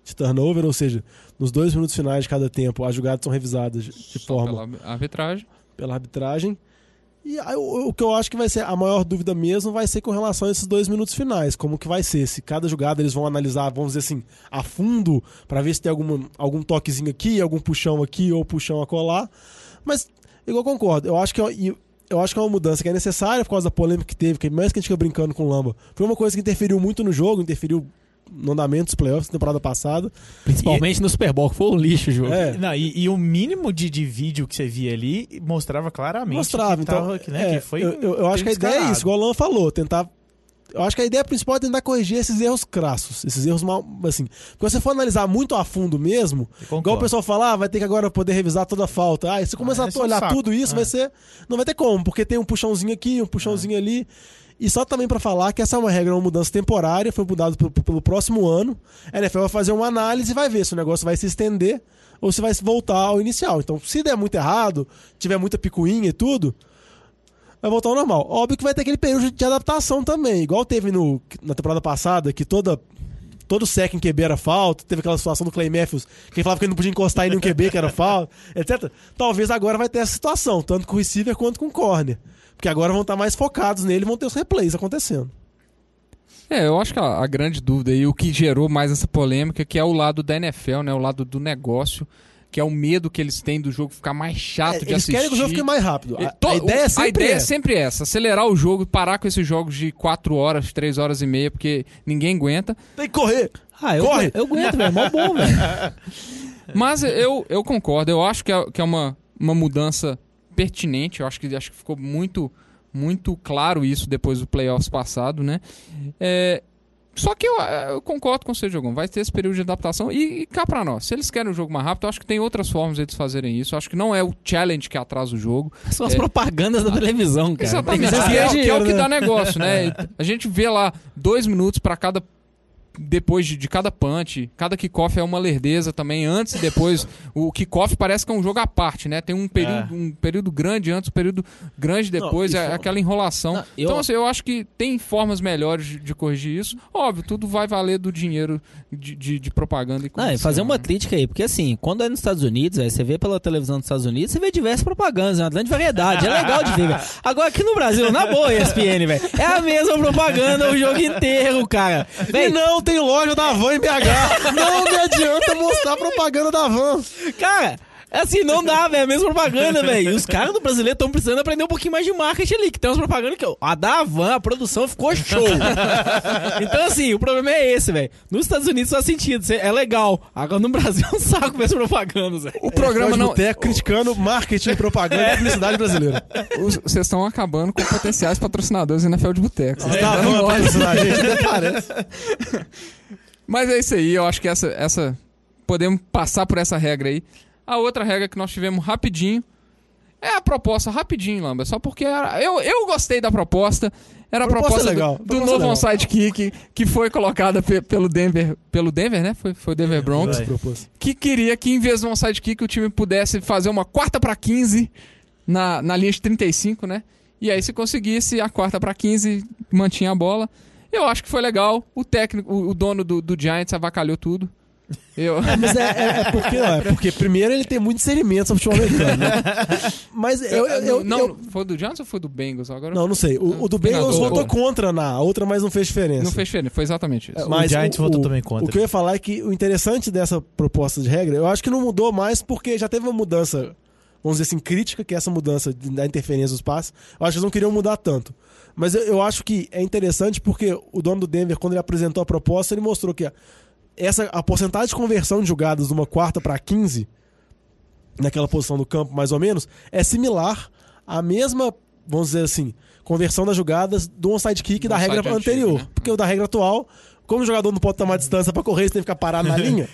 de turnover, ou seja, nos dois minutos finais de cada tempo, as jogadas são revisadas de, Só forma pela arbitragem. pela arbitragem. E aí, o, o que eu acho que vai ser a maior dúvida mesmo vai ser com relação a esses dois minutos finais. Como que vai ser? Se cada jogada eles vão analisar, vamos dizer assim, a fundo, pra ver se tem alguma, algum toquezinho aqui, algum puxão aqui ou puxão a colar. Mas, igual eu concordo, eu acho que eu, e eu acho que é uma mudança que é necessária por causa da polêmica que teve, que mais que a gente fica brincando com o Lamba. Foi uma coisa que interferiu muito no jogo, interferiu no andamento dos playoffs da temporada passada. Principalmente no Super Bowl, que foi um lixo o jogo. É, Não, e, e o mínimo de, de vídeo que você via ali mostrava claramente mostrava. que, Então, tava, que, né, é, que foi eu, eu- eu acho que a ideia é isso, igual o Lan falou, tentar. Eu acho que a ideia principal é tentar corrigir esses erros crassos, esses erros mal. Assim, porque se você for analisar muito a fundo mesmo, igual o pessoal fala, ah, vai ter que agora poder revisar toda a falta. Ah, e se começar esse a é um olhar tudo isso, É. vai ser. Não vai ter como, porque tem um puxãozinho aqui, um puxãozinho É. ali. E só também pra falar que essa é uma regra, uma mudança temporária, foi mudado pelo, pelo próximo ano. A NFL vai fazer uma análise e vai ver se o negócio vai se estender ou se vai voltar ao inicial. Então, se der muito errado, tiver muita picuinha e tudo, vai voltar ao normal. Óbvio que vai ter aquele período de adaptação também, igual teve no, na temporada passada, que toda todo sec em QB era falta, teve aquela situação do Clay Matthews, que ele falava que ele não podia encostar em nenhum QB que era falta, etc. Talvez agora vai ter essa situação, tanto com o receiver quanto com o corner. Porque agora vão estar mais focados nele vão ter os replays acontecendo. É, eu acho que a, a grande dúvida e o que gerou mais essa polêmica que é o lado da NFL, né? O lado do negócio, que é o medo que eles têm do jogo ficar mais chato É, de eles assistir. querem que o jogo fique mais rápido. E A, to- a ideia é sempre a ideia é essa. sempre essa: acelerar o jogo, parar com esses jogos de 4 horas, 3 horas e meia, porque ninguém aguenta. Tem que correr. Ah, eu, Corre! eu aguento, velho. Mó bom, velho. Mas eu, eu concordo, eu acho que é, que é uma, uma mudança pertinente. Eu acho que, acho que ficou muito, muito claro isso depois do playoffs passado, né? É, só que eu, eu concordo com você, Jogão. Vai ter esse período de adaptação. E, e cá pra nós, se eles querem o jogo mais rápido, eu acho que tem outras formas de eles fazerem isso. Eu acho que não é o challenge que atrasa o jogo. São as É. propagandas da televisão, cara. Exatamente. Que é, que é o que né? dá negócio, né? A gente vê lá dois minutos pra cada. Depois de, de cada punch, cada kickoff é uma lerdeza também, antes e depois. O kickoff parece que é um jogo à parte, né? Tem um período, um período grande antes, um período grande depois, Não, é isso- aquela enrolação. Não, eu- Então, assim, eu acho que tem formas melhores de, de corrigir isso. Óbvio, tudo vai valer do dinheiro de, de, de propaganda e Não, e fazer uma né? crítica aí, porque assim, quando é nos Estados Unidos, você vê pela televisão dos Estados Unidos, você vê diversas propagandas, é uma grande variedade, é legal de ver, velho. Agora aqui no Brasil, na boa, ESPN, velho, é a mesma propaganda o jogo inteiro, cara. E Véi, não tem loja da Van em BH. não me adianta mostrar propaganda da Van. cara, assim, não dá, velho, é a mesma propaganda, velho. E os caras do brasileiro estão precisando aprender um pouquinho mais de marketing ali, que tem umas propagandas que, ó, a da Havan, a produção ficou show. então, assim, o problema é esse, velho. Nos Estados Unidos faz sentido, é legal. Agora no Brasil é um saco ver as propagandas, velho. O programa não. Boteco criticando marketing, propaganda e publicidade brasileira. Vocês estão acabando com potenciais patrocinadores da NFL de Boteco. Vocês estão dando Van mole. patrocinar a gente, até parece. Mas é isso aí, eu acho que essa, essa. Podemos passar por essa regra aí. A outra regra que nós tivemos rapidinho é a proposta, rapidinho, Lamba. Só porque era- eu, eu gostei da proposta. Era a Proposta proposta, legal, do, do proposta novo legal. onside kick que foi colocada pe- pelo Denver. Pelo Denver, né? Foi, foi o Denver Broncos. Que queria que, em vez do onside kick, o time pudesse fazer uma quarta pra 15 na, na linha de 35, né? E aí, se conseguisse a quarta pra 15, mantinha a bola. Eu acho que foi legal. O técnico, o, o dono do, do Giants avacalhou tudo. Eu... Mas é, é- é porque, ó, é porque, primeiro, ele tem muito discernimento sobre futebol americano. Né? Mas eu, eu, eu- não, eu- foi do Giants ou foi do Bengals? Agora Não, não sei. O, o do Bengals Não, o- votou o- contra na outra, mas não fez diferença. não fez diferença, foi exatamente isso. O Giants votou também contra. O que eu ia falar é que o interessante dessa proposta de regra, eu acho que não mudou mais porque já teve uma mudança, vamos dizer assim, crítica, que é essa mudança da interferência dos passes. Eu acho que eles não queriam mudar tanto. Mas eu, eu acho que é interessante porque o dono do Denver, quando ele apresentou a proposta, ele mostrou que a, essa, a porcentagem de conversão de jogadas de uma quarta para 15, naquela posição do campo, mais ou menos, é similar à mesma, vamos dizer assim, conversão das jogadas do onside kick Do da regra antigo, anterior. né? Porque o da regra atual, como o jogador não pode tomar distância para correr, você tem que ficar parado na linha,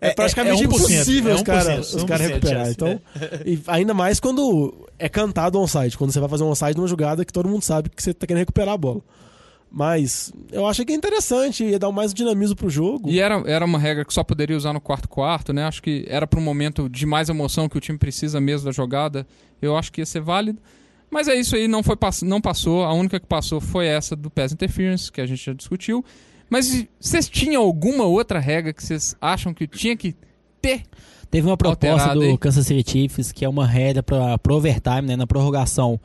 é, praticamente é 1%, impossível é os 1%, caras os 1% recuperar. chance, Então, e ainda mais quando é cantado o onside, quando você vai fazer um onside numa jogada que todo mundo sabe que você tá querendo recuperar a bola. Mas eu achei que é interessante, ia dar mais dinamismo pro jogo. E era, era uma regra que só poderia usar no quarto quarto, né? Acho que era para um momento de mais emoção que o time precisa mesmo da jogada. Eu acho que ia ser válido. Mas é isso aí, não, foi, não passou. A única que passou foi essa do Pass Interference, que a gente já discutiu. Mas vocês tinham alguma outra regra que vocês acham que tinha que ter? Teve uma proposta do aí. Kansas City Chiefs que é uma regra para pro overtime, né, na prorrogação.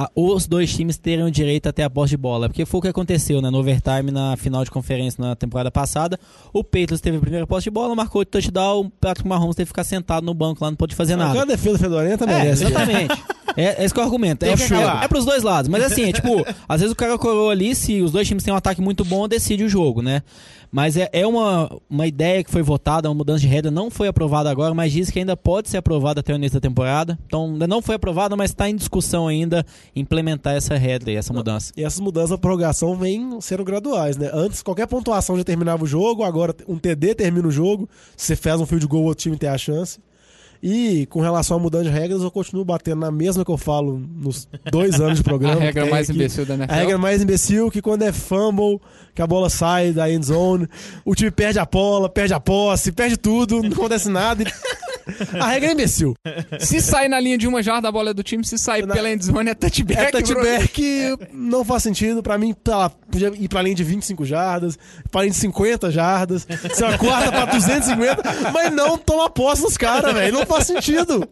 A- os dois times terem o direito até a posse de bola. Porque foi o que aconteceu né, no overtime na final de conferência na temporada passada. O Patriots teve a primeira posse de bola, marcou o touchdown, o Patrick Mahomes teve que ficar sentado no banco lá, não pôde fazer nada. Aquela defesa fedorenta É, merece. exatamente. É, é esse que é o argumento. É, acabar. é, é pros dois lados. Mas assim, é tipo, às vezes o cara coroa ali, se os dois times têm um ataque muito bom, decide o jogo, né? Mas é, é uma, uma ideia que foi votada, uma mudança de regra, não foi aprovada agora, mas diz que ainda pode ser aprovada até o início da temporada. Então, ainda não foi aprovada, mas está em discussão ainda implementar essa regra e essa mudança. E essas mudanças da prorrogação vêm sendo graduais, né? Antes, qualquer pontuação já terminava o jogo, agora um TD termina o jogo. Se você faz um field goal, o outro time tem a chance. E com relação à mudança de regras, eu continuo batendo na mesma que eu falo nos dois anos de programa. A regra é mais imbecil da NFL. A regra mais imbecil que quando é fumble, que a bola sai da end zone, o time perde a bola, perde a posse, perde tudo, não acontece nada. e- A regra é imbecil. Se sair na linha de uma jarda, a bola é do time. Se sair Na- pela endzone, é touchback. É bro. touchback, não faz sentido. Pra mim, tá podia ir pra linha de 25 jardas, pra linha de 50 jardas, uma quarta pra 250, mas não toma posse dos caras, velho. Não faz sentido.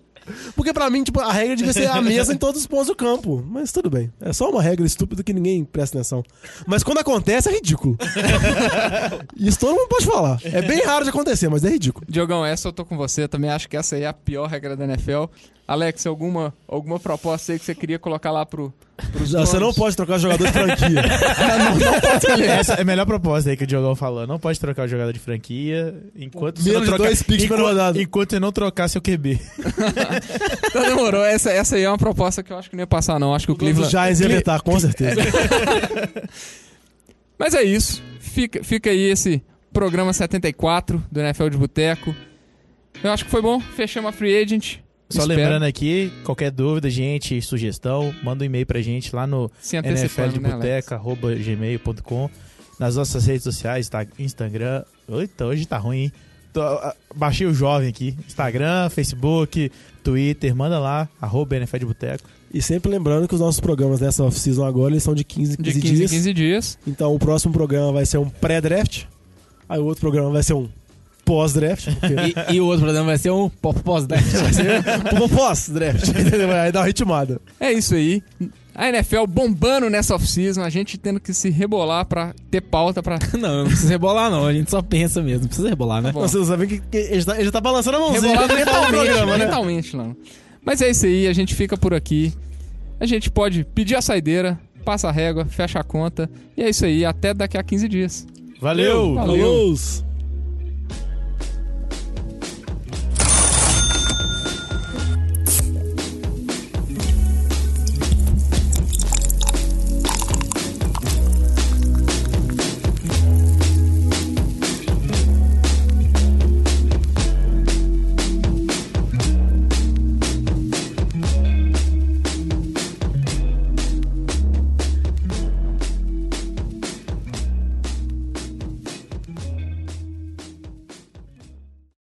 Porque pra mim, tipo, a regra devia ser a mesma em todos os pontos do campo. Mas tudo bem. É só uma regra estúpida que ninguém presta atenção. Mas quando acontece, é ridículo. Isso todo mundo pode falar. É bem raro de acontecer, mas é ridículo. Diogão, essa eu tô com você. Também acho que essa aí é a pior regra da NFL. Alex, alguma, alguma proposta aí que você queria colocar lá pro, pros Você não pode trocar jogador de franquia. Essa é a melhor proposta aí que o Diogão falou. Não pode trocar o jogador de franquia enquanto você Menos não de trocar, dois picks enquanto, enquanto você não trocar seu QB. Então demorou. Essa, essa aí é uma proposta que eu acho que não ia passar, não. Acho que o Os Cleveland. Giants ia vetar, com certeza. Mas é isso. Fica, fica aí esse programa 74 do NFL de Boteco. Eu acho que foi bom. Fechamos a Free Agent. Só Espero. lembrando aqui, qualquer dúvida, gente, sugestão, manda um e-mail pra gente lá no né, nfldeboteca.gmail.com nas nossas redes sociais, tá? Instagram. Eita, hoje tá ruim, hein? Tô- baixei o jovem aqui. Instagram, Facebook, Twitter, manda lá, arroba NFL de Boteco. E sempre lembrando que os nossos programas nessa off-season agora eles são de 15 em 15, De 15 em dias. 15 dias. Então o próximo programa vai ser um pré-draft. Aí o outro programa vai ser um pós-draft. porque E, e o outro programa vai ser um pop pós-draft. vai ser um pós-draft. Aí dá uma ritmada. É isso aí. A NFL bombando nessa off-season, a gente tendo que se rebolar pra ter pauta pra. Não, não precisa rebolar, não. A gente só pensa mesmo. Não precisa rebolar, né? Bom. Vocês sabem que, que ele, já tá, ele já tá balançando a mãozinha. Rebolar no final do mentalmente, programa, né? mentalmente, não. Mas é isso aí, a gente fica por aqui. A gente pode pedir a saideira, passa a régua, fecha a conta. E é isso aí, até daqui a 15 dias. Valeu! Valeu. Falou!